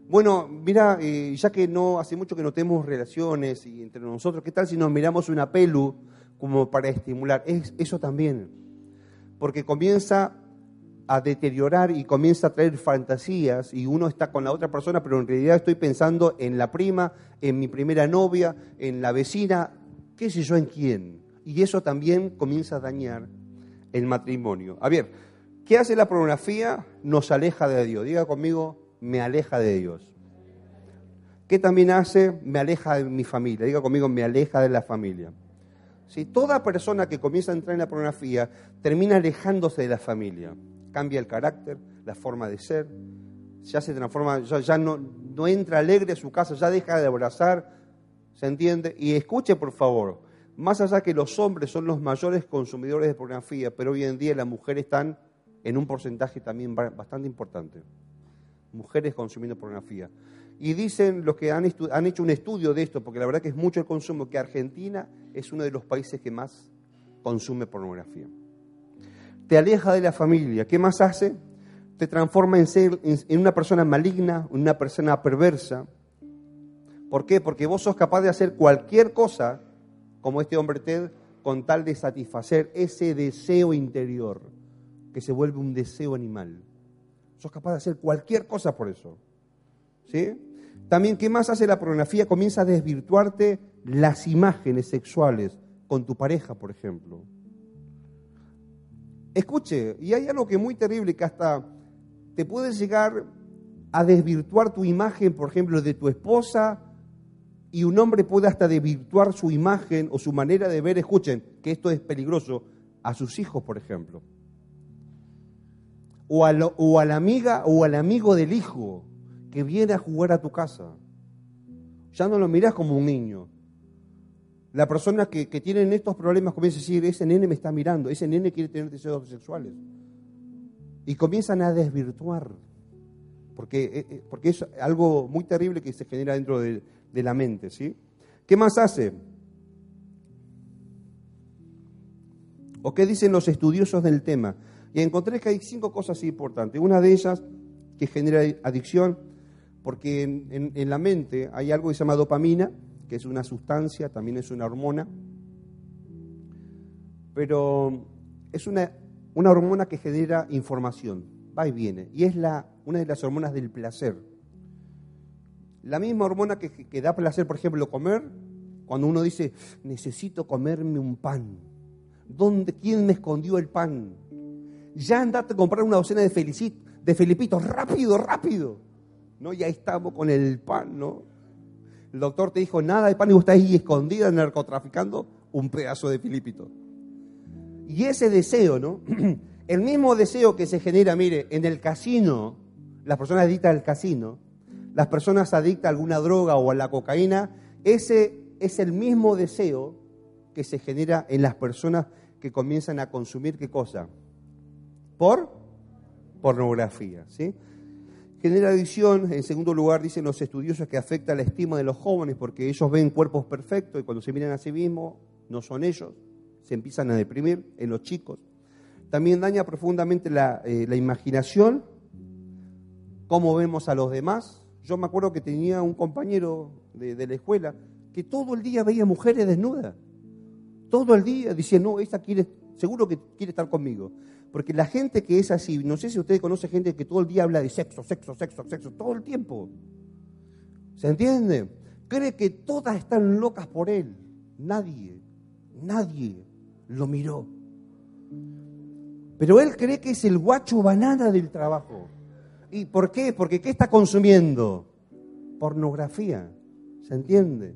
bueno, mira, eh, ya que no hace mucho que no tenemos relaciones y entre nosotros, ¿qué tal si nos miramos una pelu como para estimular? Es, eso también, porque comienza a deteriorar y comienza a traer fantasías y uno está con la otra persona, pero en realidad estoy pensando en la prima, en mi primera novia, en la vecina, qué sé yo en quién. Y eso también comienza a dañar el matrimonio. A ver, ¿qué hace la pornografía? Nos aleja de Dios. Diga conmigo, me aleja de Dios. ¿Qué también hace? Me aleja de mi familia. Diga conmigo, me aleja de la familia. Si toda persona que comienza a entrar en la pornografía termina alejándose de la familia, cambia el carácter, la forma de ser, ya se transforma, ya, no, no entra alegre a su casa, ya deja de abrazar, ¿se entiende? Y escuche por favor, más allá que los hombres son los mayores consumidores de pornografía, pero hoy en día las mujeres están en un porcentaje también bastante importante mujeres consumiendo pornografía. Y dicen los que han, hecho un estudio de esto, porque la verdad que es mucho el consumo, que Argentina es uno de los países que más consume pornografía. Te aleja de la familia. ¿Qué más hace? Te transforma en, ser, en una persona maligna, en una persona perversa. ¿Por qué? Porque vos sos capaz de hacer cualquier cosa, como este hombre Ted, con tal de satisfacer ese deseo interior, que se vuelve un deseo animal. Sos capaz de hacer cualquier cosa por eso. ¿Sí? También, ¿qué más hace la pornografía? Comienza a desvirtuarte las imágenes sexuales con tu pareja, por ejemplo. Escuche, y hay algo que es muy terrible que hasta te puede llegar a desvirtuar tu imagen, por ejemplo, de tu esposa, y un hombre puede hasta desvirtuar su imagen o su manera de ver, escuchen, que esto es peligroso, a sus hijos, por ejemplo. O, o a la amiga o al amigo del hijo que viene a jugar a tu casa. Ya no lo miras como un niño. La persona que, que estos problemas comienza a decir, ese nene me está mirando, ese nene quiere tener deseos sexuales. Y comienzan a desvirtuar, porque, eh, eh, porque es algo muy terrible que se genera dentro de, de la mente. ¿sí? ¿Qué más hace? ¿O qué dicen los estudiosos del tema? Y encontré que hay cinco cosas importantes. Una de ellas que genera adicción, porque en, la mente hay algo que se llama dopamina, que es una sustancia, también es una hormona, pero es una, una hormona que genera información, va y viene, y es la, una de las hormonas del placer. La misma hormona que, que da placer, por ejemplo, comer, cuando uno dice, necesito comerme un pan. ¿Dónde, ¿Quién me escondió el pan? Ya andate a comprar una docena de, felicit, de felipitos, rápido, rápido. ¿No? Y ahí estamos con el pan, ¿no? El doctor te dijo, nada de pan y estás ahí escondida narcotraficando un pedazo de filipito. Y ese deseo, ¿no? (clears throat) El mismo deseo que se genera, mire, en el casino, las personas adictas al casino, las personas adictas a alguna droga o a la cocaína, ese es el mismo deseo que se genera en las personas que comienzan a consumir qué cosa? Por pornografía, ¿sí? Genera adicción, en segundo lugar, dicen los estudiosos que afecta la estima de los jóvenes porque ellos ven cuerpos perfectos y cuando se miran a sí mismos no son ellos, se empiezan a deprimir en los chicos. También daña profundamente la, eh, la imaginación, cómo vemos a los demás, yo me acuerdo que tenía un compañero de, la escuela que todo el día veía mujeres desnudas. Todo el día decía, no, esta quiere, seguro que quiere estar conmigo. Porque la gente que es así, no sé si ustedes conocen gente que todo el día habla de sexo, sexo, sexo, sexo, todo el tiempo. ¿Se entiende? Cree que todas están locas por él. Nadie, nadie lo miró. Pero él cree que es el guacho banana del trabajo. ¿Y por qué? Porque ¿qué está consumiendo? Pornografía. ¿Se entiende?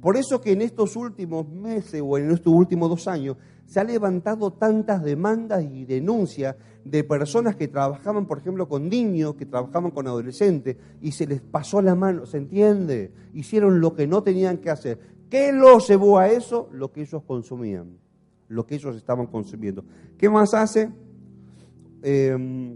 Por eso que en estos últimos meses o en estos últimos dos años se han levantado tantas demandas y denuncias de personas que trabajaban, por ejemplo, con niños, que trabajaban con adolescentes, y se les pasó la mano, ¿se entiende? Hicieron lo que no tenían que hacer. ¿Qué los llevó a eso? Lo que ellos consumían, lo que ellos estaban consumiendo. ¿Qué más hace? Eh,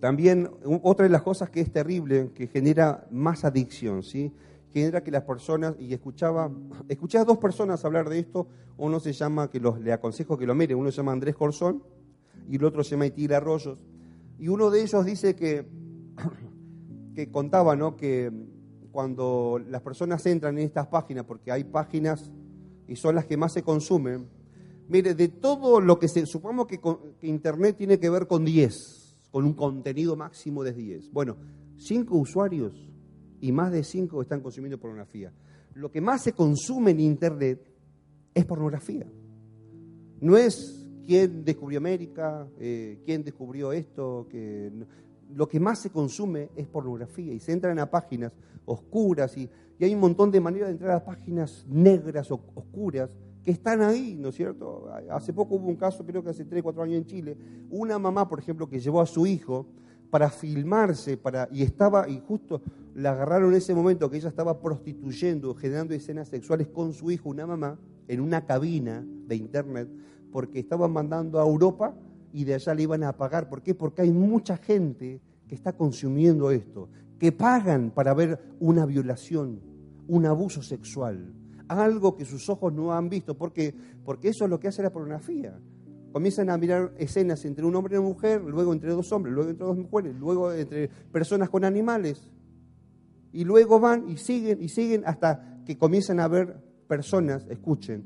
también otra de las cosas que es terrible, que genera más adicción, ¿sí? Genera que las personas, y escuchaba, (clears throat) escuché dos personas hablar de esto, uno se llama, que los, le aconsejo que lo mire, uno se llama Andrés Corzón y el otro se llama Itil Arroyos, y uno de ellos dice que, (clears throat) que contaba, ¿no? que cuando las personas entran en estas páginas, porque hay páginas y son las que más se consumen, mire, de todo lo que se, supongamos que, que Internet tiene que ver con 10, con un contenido máximo de 10. Bueno, cinco usuarios y más de cinco están consumiendo pornografía. Lo que más se consume en Internet es pornografía. No es quién descubrió América, eh, quién descubrió esto, que lo que más se consume es pornografía y se entran a páginas oscuras y, y hay un montón de maneras de entrar a páginas negras o oscuras que están ahí, ¿no es cierto? Hace poco hubo un caso, creo que hace 3, 4 años en Chile, una mamá, por ejemplo, que llevó a su hijo para filmarse, para, y estaba, y justo la agarraron en ese momento que ella estaba prostituyendo, generando escenas sexuales con su hijo, una mamá, en una cabina de internet, porque estaban mandando a Europa y de allá le iban a pagar. ¿Por qué? Porque hay mucha gente que está consumiendo esto, que pagan para ver una violación, un abuso sexual algo que sus ojos no han visto. ¿Por qué? Porque eso es lo que hace la pornografía. Comienzan a mirar escenas entre un hombre y una mujer, luego entre dos hombres, luego entre dos mujeres, luego entre personas con animales. Y luego van y siguen y siguen hasta que comienzan a ver personas, escuchen,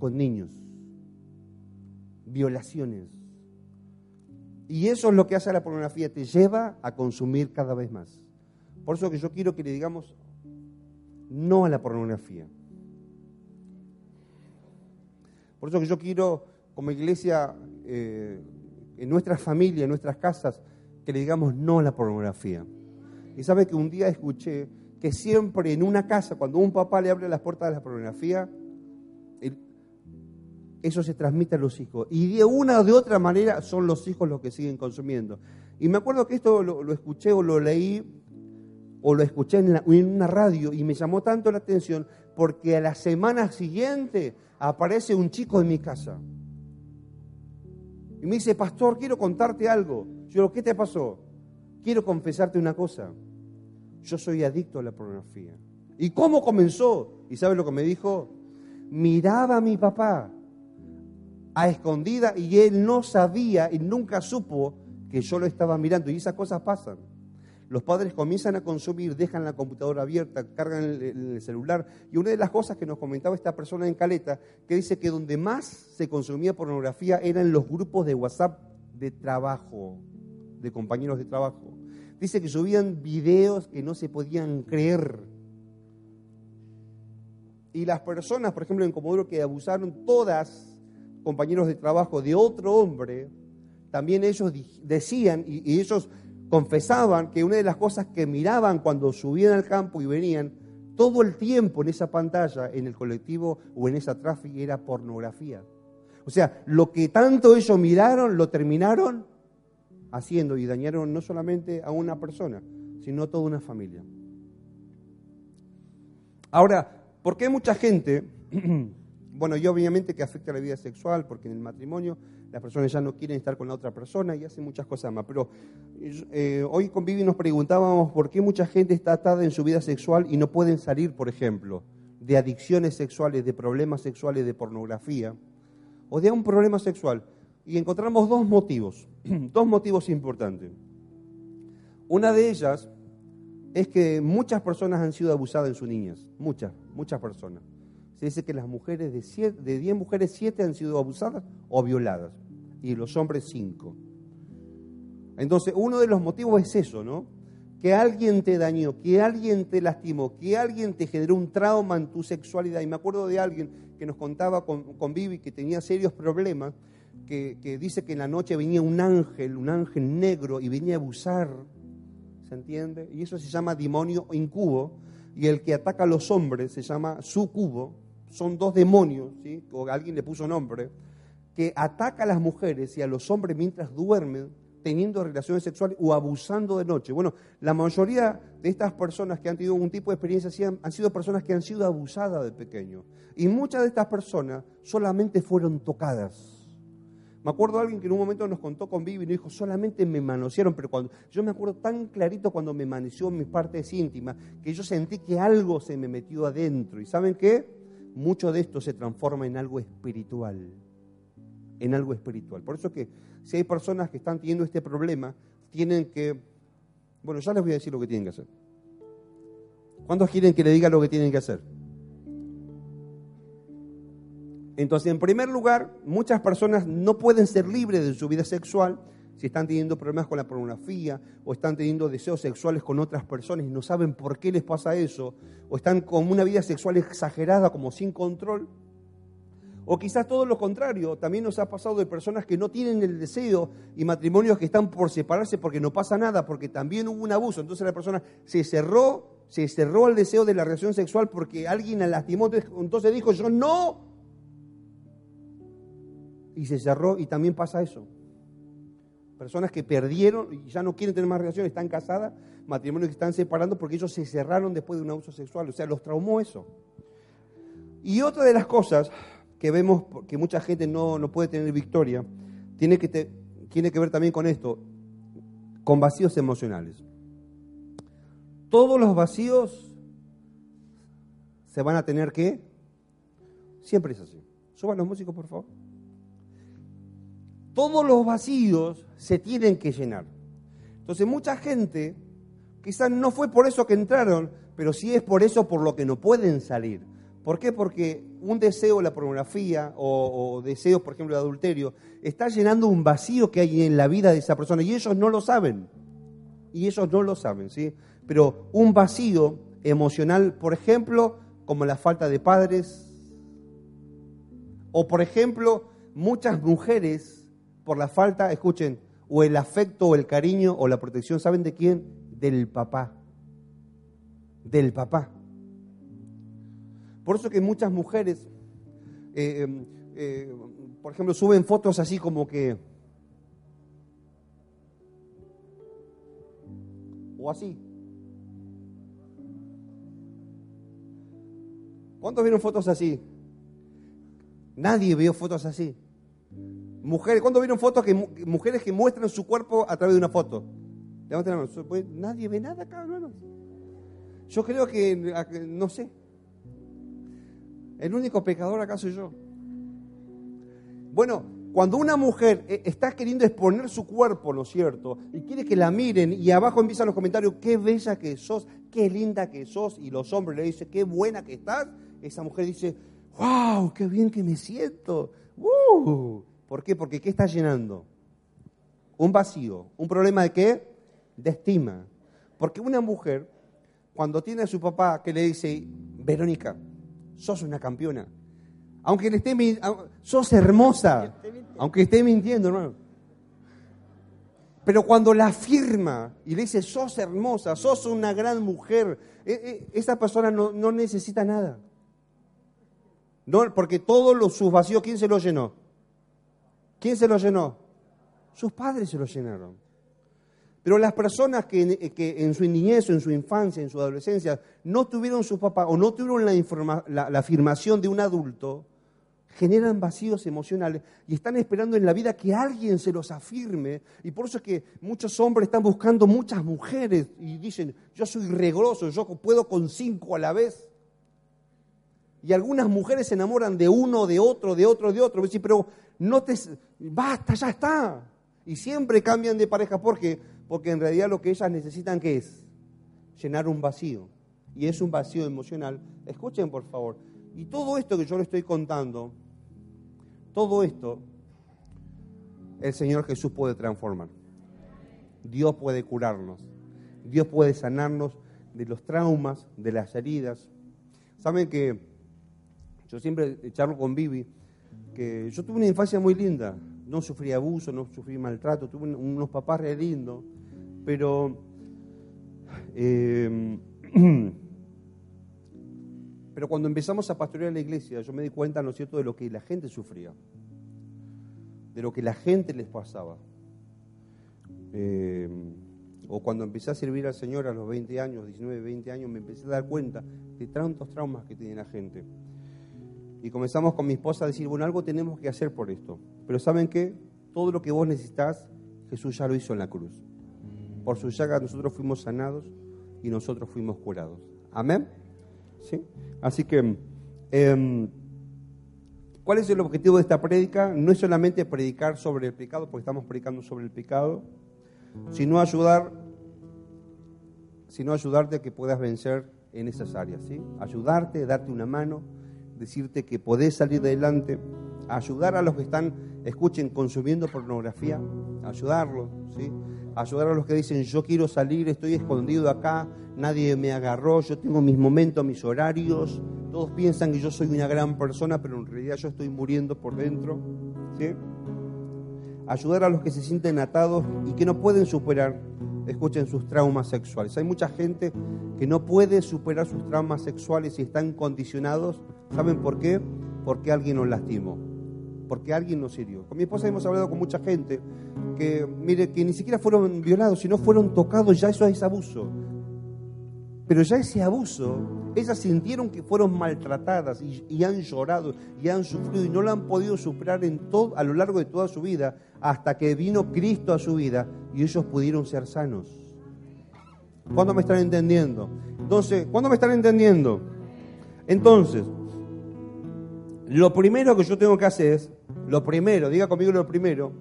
con niños. Violaciones. Y eso es lo que hace la pornografía, te lleva a consumir cada vez más. Por eso que yo quiero que le digamos no a la pornografía. Por eso que yo quiero como iglesia, eh, en nuestra familia, en nuestras casas, que le digamos no a la pornografía. Y sabe que un día escuché que siempre en una casa, cuando un papá le abre las puertas de la pornografía, eso se transmite a los hijos. Y de una o de otra manera son los hijos los que siguen consumiendo. Y me acuerdo que esto lo, escuché o lo leí o lo escuché en, en, una radio y me llamó tanto la atención porque a la semana siguiente aparece un chico en mi casa. Y me dice, pastor, quiero contarte algo. Yo digo, ¿qué te pasó? Quiero confesarte una cosa. Yo soy adicto a la pornografía. ¿Y cómo comenzó? ¿Y sabe lo que me dijo? Miraba a mi papá a escondida y él no sabía y nunca supo que yo lo estaba mirando. Y esas cosas pasan. Los padres comienzan a consumir, dejan la computadora abierta, cargan el, celular. Y una de las cosas que nos comentaba esta persona en Caleta, que dice que donde más se consumía pornografía eran los grupos de WhatsApp de trabajo, de compañeros de trabajo. Dice que subían videos que no se podían creer. Y las personas, por ejemplo, en Comodoro, que abusaron todas, compañeros de trabajo, de otro hombre, también ellos decían, y ellos confesaban que una de las cosas que miraban cuando subían al campo y venían, todo el tiempo en esa pantalla, en el colectivo o en esa tráfico, era pornografía. O sea, lo que tanto ellos miraron, lo terminaron haciendo y dañaron no solamente a una persona, sino a toda una familia. Ahora, ¿por qué mucha gente, (clears throat) bueno, y obviamente que afecta a la vida sexual, porque en el matrimonio las personas ya no quieren estar con la otra persona y hacen muchas cosas más. Pero eh, hoy con Vivi nos preguntábamos por qué mucha gente está atada en su vida sexual y no pueden salir, por ejemplo, de adicciones sexuales, de problemas sexuales, de pornografía o de un problema sexual. Y encontramos dos motivos, (clears throat) dos motivos importantes. Una de ellas es que muchas personas han sido abusadas en sus niñas, muchas, muchas personas. Se dice que las mujeres de, de 10 mujeres, 7 han sido abusadas o violadas y los hombres cinco. Entonces, uno de los motivos es eso, ¿no? Que alguien te dañó, que alguien te lastimó, que alguien te generó un trauma en tu sexualidad. Y me acuerdo de alguien que nos contaba con, con Vivi que tenía serios problemas, que, que, dice que en la noche venía un ángel, un ángel negro, y venía a abusar, ¿se entiende? Y eso se llama demonio incubo, y el que ataca a los hombres se llama sucubo, son dos demonios, ¿sí? o alguien le puso nombre, que ataca a las mujeres y a los hombres mientras duermen, teniendo relaciones sexuales o abusando de noche. Bueno, la mayoría de estas personas que han tenido un tipo de experiencia han, sido personas que han sido abusadas de pequeño. Y muchas de estas personas solamente fueron tocadas. Me acuerdo de alguien que en un momento nos contó con Vivi y nos dijo, solamente me manosearon, pero cuando yo me acuerdo tan clarito cuando me manoseó mis partes íntimas, que yo sentí que algo se me metió adentro. ¿Y saben qué? Mucho de esto se transforma en algo espiritual en algo espiritual. Por eso que si hay personas que están teniendo este problema, tienen que, bueno, ya les voy a decir lo que tienen que hacer. ¿Cuántos quieren que le diga lo que tienen que hacer? Entonces, en primer lugar, muchas personas no pueden ser libres de su vida sexual si están teniendo problemas con la pornografía o están teniendo deseos sexuales con otras personas y no saben por qué les pasa eso, o están con una vida sexual exagerada como sin control. O quizás todo lo contrario, también nos ha pasado de personas que no tienen el deseo y matrimonios que están por separarse porque no pasa nada, porque también hubo un abuso. Entonces la persona se cerró, se cerró el deseo de la relación sexual porque alguien la lastimó, entonces dijo yo no. Y se cerró y también pasa eso. Personas que perdieron y ya no quieren tener más relaciones, están casadas, matrimonios que están separando porque ellos se cerraron después de un abuso sexual. O sea, los traumó eso. Y otra de las cosas que vemos que mucha gente no, puede tener victoria, tiene que, tiene que ver también con esto, con vacíos emocionales. Todos los vacíos se van a tener que, siempre es así. Suban los músicos, por favor. Todos los vacíos se tienen que llenar. Entonces mucha gente, quizás no fue por eso que entraron, pero sí es por eso por lo que no pueden salir. ¿Por qué? Porque un deseo de la pornografía o, o, deseos, por ejemplo, de adulterio, está llenando un vacío que hay en la vida de esa persona y ellos no lo saben. Y ellos no lo saben, ¿sí? Pero un vacío emocional, por ejemplo, como la falta de padres, o por ejemplo, muchas mujeres, por la falta, escuchen, o el afecto o el cariño o la protección, ¿saben de quién? Del papá. Del papá. Por eso que muchas mujeres, eh, eh, eh, por ejemplo, suben fotos así como que... O así. ¿Cuántos vieron fotos así? Nadie vio fotos así. Mujeres, ¿cuántos vieron fotos que mujeres que muestran su cuerpo a través de una foto? Pues, nadie ve nada acá, hermanos. Yo creo que, no sé. El único pecador acá soy yo. Bueno, cuando una mujer eh, está queriendo exponer su cuerpo, ¿no es cierto? Y quiere que la miren y abajo empiezan los comentarios, qué bella que sos, qué linda que sos, y los hombres le dicen, qué buena que estás, esa mujer dice, wow, qué bien que me siento. Uh. ¿Por qué? Porque ¿qué está llenando? Un vacío. ¿Un problema de qué? De estima. Porque una mujer, cuando tiene a su papá que le dice, Verónica, sos una campeona, aunque le esté sos hermosa, aunque esté mintiendo, hermano. Pero cuando la afirma y le dice, sos hermosa, sos una gran mujer, e, e, esa persona no, no necesita nada. No, porque todos los, sus vacíos, ¿quién se los llenó? ¿Quién se los llenó? Sus padres se los llenaron. Pero las personas que, en su niñez en su infancia, en su adolescencia, no tuvieron su papá o no tuvieron la, la afirmación de un adulto, generan vacíos emocionales y están esperando en la vida que alguien se los afirme. Y por eso es que muchos hombres están buscando muchas mujeres y dicen, yo soy regroso, yo puedo con cinco a la vez. Y algunas mujeres se enamoran de uno, de otro, de otro, de otro. pero no te... Basta, ya está. Y siempre cambian de pareja. ¿Por qué? Porque en realidad lo que ellas necesitan, ¿qué es? Llenar un vacío. Y es un vacío emocional. Escuchen, por favor. Y todo esto que yo les estoy contando, todo esto, el Señor Jesús puede transformar. Dios puede curarnos. Dios puede sanarnos de los traumas, de las heridas. Saben que yo siempre charlo con Vivi, que yo tuve una infancia muy linda, no sufrí abuso, no sufrí maltrato, tuve unos papás re lindos, pero em, (clears throat) pero cuando empezamos a pastorear la iglesia, yo me di cuenta, ¿no es cierto?, de lo que la gente sufría, de lo que la gente les pasaba. Em, o cuando empecé a servir al Señor a los 20 años, 19, 20 años, me empecé a dar cuenta de tantos traumas que tiene la gente. Y comenzamos con mi esposa a decir, bueno, algo tenemos que hacer por esto. Pero ¿saben qué? Todo lo que vos necesitas, Jesús ya lo hizo en la cruz. Por su llaga nosotros fuimos sanados y nosotros fuimos curados. Amén. ¿Sí? Así que, em, ¿cuál es el objetivo de esta prédica? No es solamente predicar sobre el pecado, porque estamos predicando sobre el pecado, sino ayudar, sino ayudarte a que puedas vencer en esas áreas, ¿sí? Ayudarte, darte una mano decirte que podés salir adelante, ayudar a los que están, escuchen, consumiendo pornografía, ayudarlos, ¿sí? ayudar a los que dicen, yo quiero salir, estoy escondido acá, nadie me agarró, yo tengo mis momentos, mis horarios, todos piensan que yo soy una gran persona, pero en realidad yo estoy muriendo por dentro. ¿sí? Ayudar a los que se sienten atados y que no pueden superar escuchen sus traumas sexuales. Hay mucha gente que no puede superar sus traumas sexuales y están condicionados. ¿Saben por qué? Porque alguien nos lastimó, porque alguien nos hirió. Con mi esposa hemos hablado con mucha gente que, mire, que ni siquiera fueron violados, sino fueron tocados, ya eso es abuso. Pero ya ese abuso, ellas sintieron que fueron maltratadas y, han llorado y han sufrido y no lo han podido superar en todo, a lo largo de toda su vida hasta que vino Cristo a su vida y ellos pudieron ser sanos. ¿Cuándo me están entendiendo? Entonces, ¿cuándo me están entendiendo? Entonces, lo primero que yo tengo que hacer es, lo primero, diga conmigo lo primero,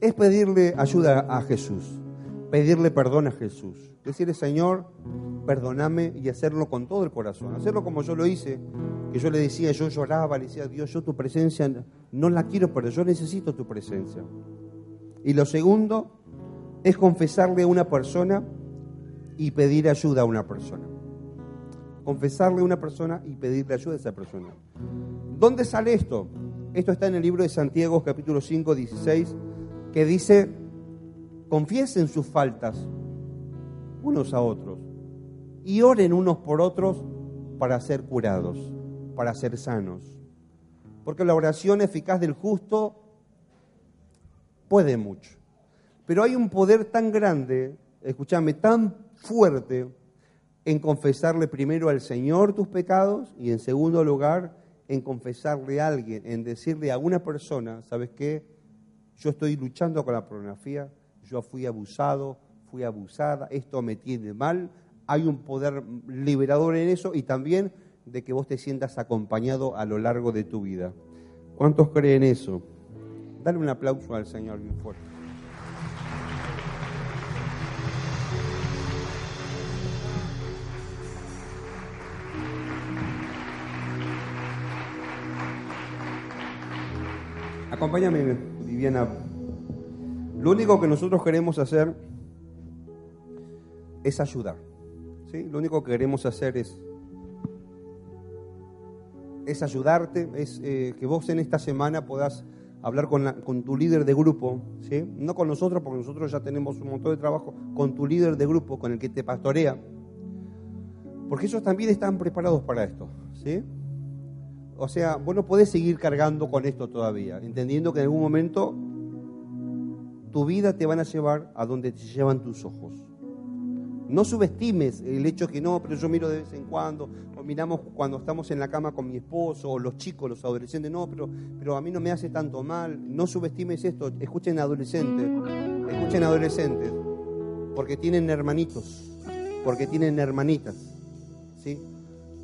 es pedirle ayuda a Jesús, pedirle perdón a Jesús. Decirle, Señor, perdóname y hacerlo con todo el corazón. Hacerlo como yo lo hice, que yo le decía, yo lloraba, le decía, Dios, yo tu presencia no la quiero perder, yo necesito tu presencia. Y lo segundo es confesarle a una persona y pedir ayuda a una persona. Confesarle a una persona y pedirle ayuda a esa persona. ¿Dónde sale esto? Esto está en el libro de Santiago capítulo 5, 16, que dice, confiesen sus faltas unos a otros y oren unos por otros para ser curados, para ser sanos. Porque la oración eficaz del justo puede mucho. Pero hay un poder tan grande, escúchame, tan fuerte en confesarle primero al Señor tus pecados y en segundo lugar en confesarle a alguien, en decirle a una persona, ¿sabes qué? Yo estoy luchando con la pornografía, yo fui abusado, fui abusada, esto me tiene mal, hay un poder liberador en eso y también de que vos te sientas acompañado a lo largo de tu vida. ¿Cuántos creen eso? Dale un aplauso al Señor bien fuerte. Acompáñame, Viviana. Lo único que nosotros queremos hacer es ayudar. ¿sí? Lo único que queremos hacer es, es ayudarte, es eh, que vos en esta semana puedas hablar con, con tu líder de grupo, ¿sí? no con nosotros, porque nosotros ya tenemos un montón de trabajo, con tu líder de grupo, con el que te pastorea, porque ellos también están preparados para esto. ¿sí? O sea, vos no podés seguir cargando con esto todavía, entendiendo que en algún momento tu vida te van a llevar a donde te llevan tus ojos. No subestimes el hecho que no, pero yo miro de vez en cuando, o miramos cuando estamos en la cama con mi esposo, o los chicos, los adolescentes, no, pero, pero a mí no me hace tanto mal. No subestimes esto, escuchen adolescentes, escuchen adolescentes, porque tienen hermanitos, porque tienen hermanitas, ¿sí?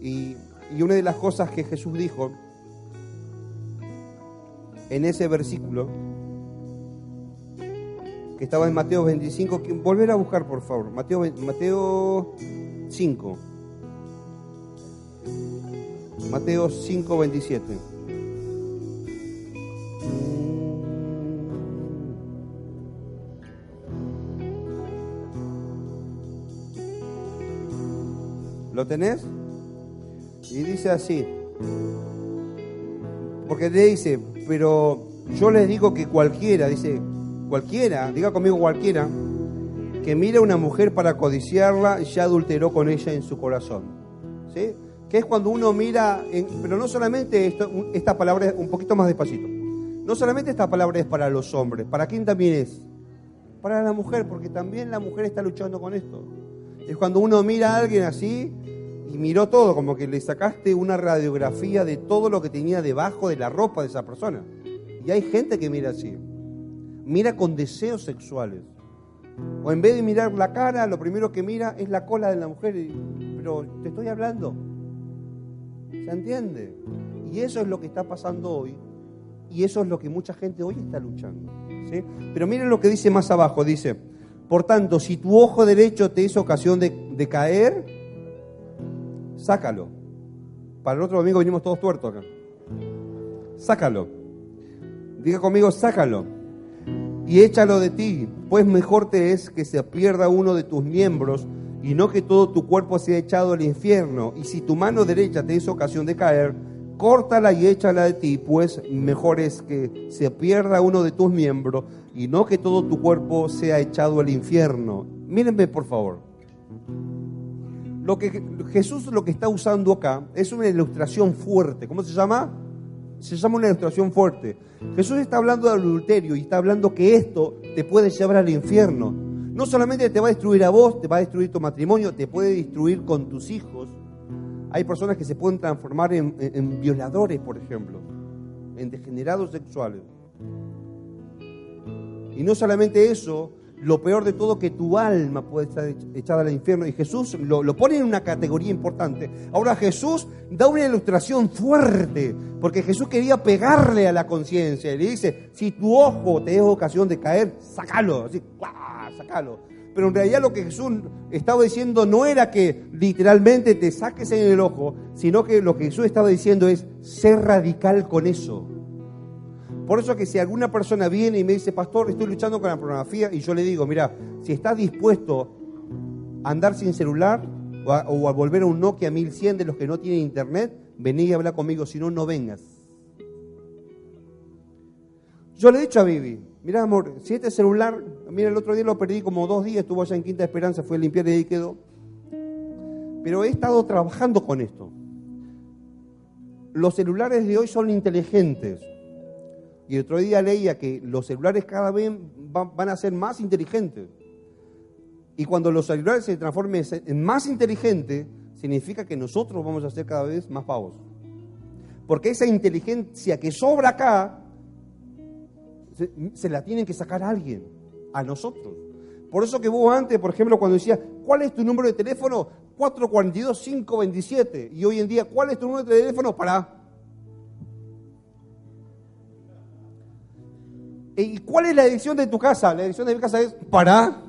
Y, y una de las cosas que Jesús dijo en ese versículo, que estaba en Mateo 25, volver a buscar por favor, Mateo, Mateo 5. Mateo 5, 27. ¿Lo tenés? Y dice así, porque le dice, pero yo les digo que cualquiera, dice, cualquiera, diga conmigo cualquiera, que mire a una mujer para codiciarla, ya adulteró con ella en su corazón. ¿Sí? Que es cuando uno mira, pero no solamente esto, esta palabra, un poquito más despacito, no solamente esta palabra es para los hombres, ¿para quién también es? Para la mujer, porque también la mujer está luchando con esto. Es cuando uno mira a alguien así y miró todo, como que le sacaste una radiografía de todo lo que tenía debajo de la ropa de esa persona. Y hay gente que mira así mira con deseos sexuales. O en vez de mirar la cara, lo primero que mira es la cola de la mujer. Pero te estoy hablando. ¿Se entiende? Y eso es lo que está pasando hoy. Y eso es lo que mucha gente hoy está luchando. ¿sí? Pero miren lo que dice más abajo. Dice, por tanto, si tu ojo derecho te es ocasión de, caer, sácalo. Para el otro domingo venimos todos tuertos acá. Sácalo. Diga conmigo, sácalo y échalo de ti, pues mejor te es que se pierda uno de tus miembros y no que todo tu cuerpo sea echado al infierno. Y si tu mano derecha te es ocasión de caer, córtala y échala de ti, pues mejor es que se pierda uno de tus miembros y no que todo tu cuerpo sea echado al infierno. Mírenme por favor. Lo que Jesús lo que está usando acá es una ilustración fuerte. ¿Cómo se llama? Se llama una ilustración fuerte. Jesús está hablando de adulterio y está hablando que esto te puede llevar al infierno. No solamente te va a destruir a vos, te va a destruir tu matrimonio, te puede destruir con tus hijos. Hay personas que se pueden transformar en, en violadores, por ejemplo, en degenerados sexuales. Y no solamente eso, lo peor de todo que tu alma puede estar echada al infierno. Y Jesús lo, pone en una categoría importante. Ahora Jesús da una ilustración fuerte, porque Jesús quería pegarle a la conciencia. Y le dice, si tu ojo te es ocasión de caer, sácalo. Así, sácalo. Pero en realidad lo que Jesús estaba diciendo no era que literalmente te saques en el ojo, sino que lo que Jesús estaba diciendo es ser radical con eso. Por eso que si alguna persona viene y me dice, pastor, estoy luchando con la pornografía, y yo le digo, mira, si estás dispuesto a andar sin celular o a, volver a un Nokia 1100 de los que no tienen internet, vení y habla conmigo, si no, no vengas. Yo le he dicho a Vivi, mira amor, si este celular, mira el otro día lo perdí como dos días, estuvo allá en Quinta Esperanza, fue a limpiar y ahí quedó. Pero he estado trabajando con esto. Los celulares de hoy son inteligentes. Y otro día leía que los celulares cada vez van a ser más inteligentes. Y cuando los celulares se transformen en más inteligentes, significa que nosotros vamos a ser cada vez más pavos. Porque esa inteligencia que sobra acá, se, la tienen que sacar alguien, a nosotros. Por eso que vos antes, por ejemplo, cuando decías, ¿cuál es tu número de teléfono? 442-527. Y hoy en día, ¿cuál es tu número de teléfono? Para. ¿Y cuál es la edición de tu casa? La edición de mi casa es para.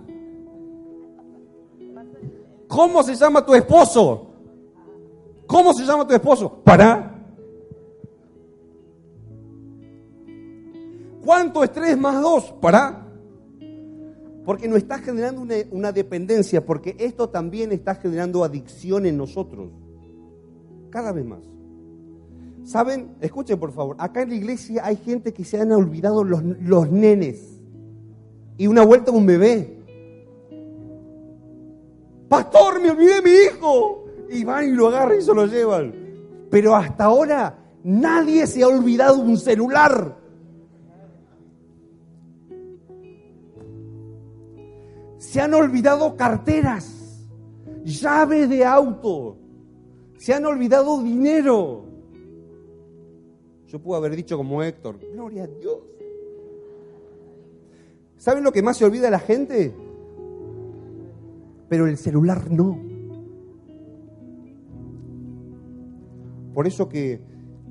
¿Cómo se llama tu esposo? ¿Cómo se llama tu esposo? Para. ¿Cuánto es 3 más 2? Para. Porque no está generando una, una, dependencia, porque esto también está generando adicción en nosotros. Cada vez más. ¿Saben? Escuchen por favor. Acá en la iglesia hay gente que se han olvidado los, los nenes. Y una vuelta un bebé. Pastor, me olvidé de mi hijo. Y van y lo agarran y se lo llevan. Pero hasta ahora nadie se ha olvidado un celular. Se han olvidado carteras, llaves de auto. Se han olvidado dinero. Yo puedo haber dicho como Héctor, gloria a Dios. ¿Saben lo que más se olvida la gente? pero el celular no. Por eso que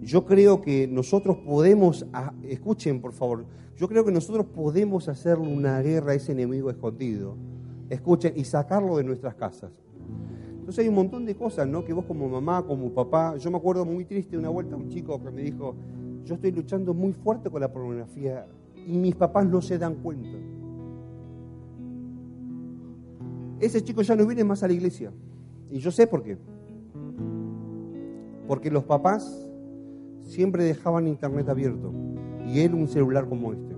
yo creo que nosotros podemos, escuchen por favor, yo creo que nosotros podemos hacerle una guerra a ese enemigo escondido, escuchen, y sacarlo de nuestras casas. Entonces hay un montón de cosas, ¿no? Que vos como mamá, como papá, yo me acuerdo muy triste una vuelta un chico que me dijo, yo estoy luchando muy fuerte con la pornografía y mis papás no se dan cuenta ese chico ya no viene más a la iglesia. Y yo sé por qué. Porque los papás siempre dejaban internet abierto y él un celular como este.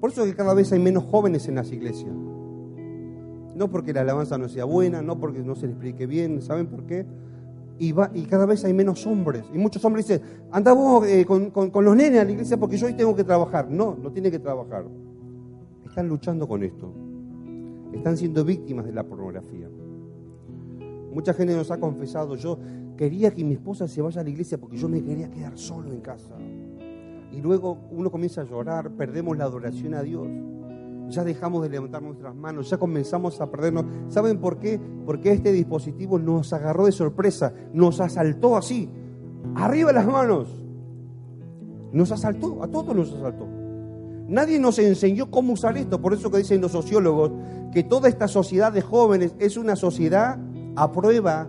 Por eso que cada vez hay menos jóvenes en las iglesias. No porque la alabanza no sea buena, no porque no se les explique bien, ¿saben por qué? Y, va, y cada vez hay menos hombres. Y muchos hombres dicen, anda vos eh, con, con los nenes a la iglesia porque yo hoy tengo que trabajar. No, no tiene que trabajar. Están luchando con esto están siendo víctimas de la pornografía. Mucha gente nos ha confesado, yo quería que mi esposa se vaya a la iglesia porque yo me quería quedar solo en casa. Y luego uno comienza a llorar, perdemos la adoración a Dios. Ya dejamos de levantar nuestras manos, ya comenzamos a perdernos. ¿Saben por qué? Porque este dispositivo nos agarró de sorpresa, nos asaltó así. Arriba las manos. Nos asaltó, a todos nos asaltó. Nadie nos enseñó cómo usar esto, por eso que dicen los sociólogos que toda esta sociedad de jóvenes es una sociedad a prueba,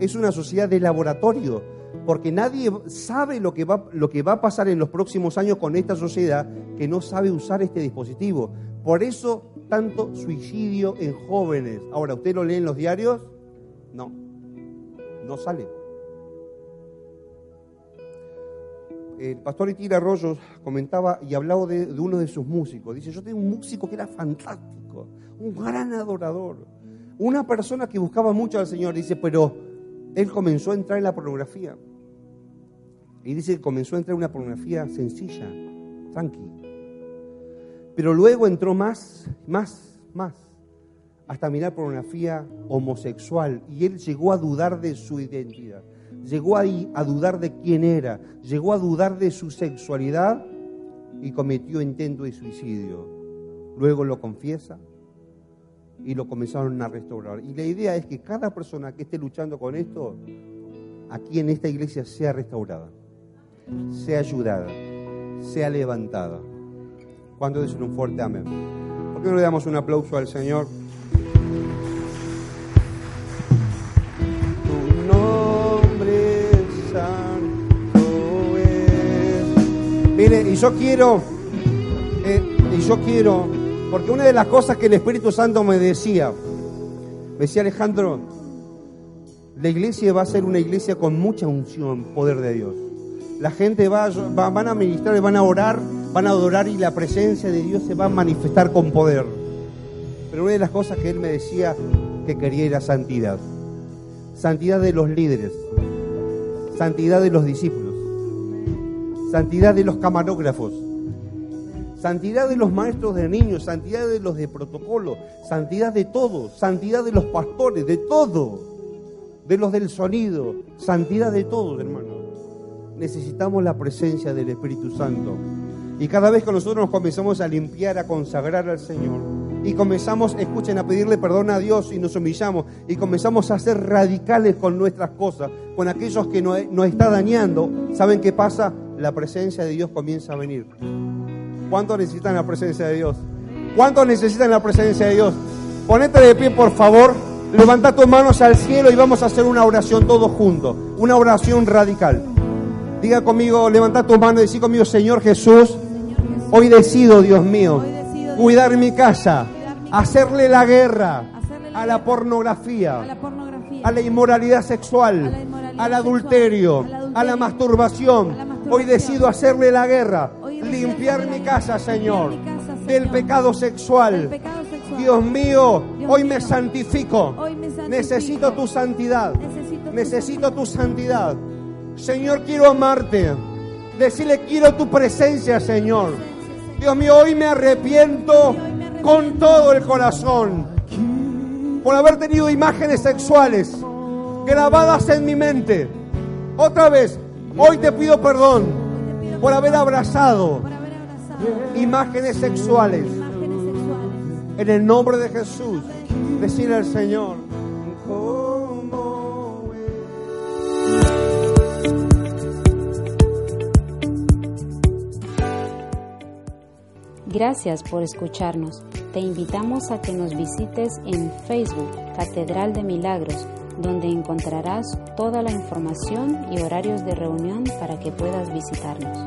es una sociedad de laboratorio, porque nadie sabe lo que, va, lo que va a pasar en los próximos años con esta sociedad que no sabe usar este dispositivo. Por eso tanto suicidio en jóvenes. Ahora, ¿usted lo lee en los diarios? No, no sale. el pastor Itira Arroyos comentaba y hablaba de, uno de sus músicos. Dice, yo tengo un músico que era fantástico, un gran adorador, una persona que buscaba mucho al Señor. Dice, pero él comenzó a entrar en la pornografía. Y dice que comenzó a entrar en una pornografía sencilla, tranqui. Pero luego entró más, más, más, hasta mirar pornografía homosexual. Y él llegó a dudar de su identidad llegó ahí a dudar de quién era, llegó a dudar de su sexualidad y cometió intento de suicidio. Luego lo confiesa y lo comenzaron a restaurar. Y la idea es que cada persona que esté luchando con esto, aquí en esta iglesia sea restaurada, sea ayudada, sea levantada. Cuando dicen un fuerte amén? ¿Por qué no le damos un aplauso al Señor? Mire, y yo quiero, eh, y yo quiero, porque una de las cosas que el Espíritu Santo me decía, me decía Alejandro, la iglesia va a ser una iglesia con mucha unción, poder de Dios. La gente va, van a ministrar, van a orar van a adorar y la presencia de Dios se va a manifestar con poder. Pero una de las cosas que él me decía que quería era santidad. Santidad de los líderes, santidad de los discípulos, santidad de los camarógrafos, santidad de los maestros de niños, santidad de los de protocolo, santidad de todos, santidad de los pastores, de todo, de los del sonido, santidad de todos, hermano. Necesitamos la presencia del Espíritu Santo. Y cada vez que nosotros nos comenzamos a limpiar, a consagrar al Señor, y comenzamos, escuchen, a pedirle perdón a Dios y nos humillamos, y comenzamos a ser radicales con nuestras cosas, con aquellos que nos, nos está dañando, ¿saben qué pasa? La presencia de Dios comienza a venir. ¿Cuántos necesitan la presencia de Dios? ¿Cuántos necesitan la presencia de Dios? Ponete de pie, por favor. Levanta tus manos al cielo y vamos a hacer una oración todos juntos. Una oración radical. Diga conmigo, levanta tus manos y decir conmigo, Señor Jesús, hoy decido, Dios mío, cuidar mi casa, hacerle la guerra a la pornografía, a la inmoralidad sexual, al adulterio, a la masturbación. Hoy decido hacerle la guerra limpiar mi casa, Señor, del pecado sexual. Dios mío, hoy me santifico. Necesito tu santidad. Necesito tu santidad. Señor, quiero amarte. Decirle, quiero tu presencia, Señor. Dios mío, hoy me arrepiento con todo el corazón por haber tenido imágenes sexuales grabadas en mi mente. Otra vez, hoy te pido perdón por haber abrazado imágenes sexuales. En el nombre de Jesús, decirle al Señor, Gracias por escucharnos. Te invitamos a que nos visites en Facebook, Catedral de Milagros donde encontrarás toda la información y horarios de reunión para que puedas visitarnos.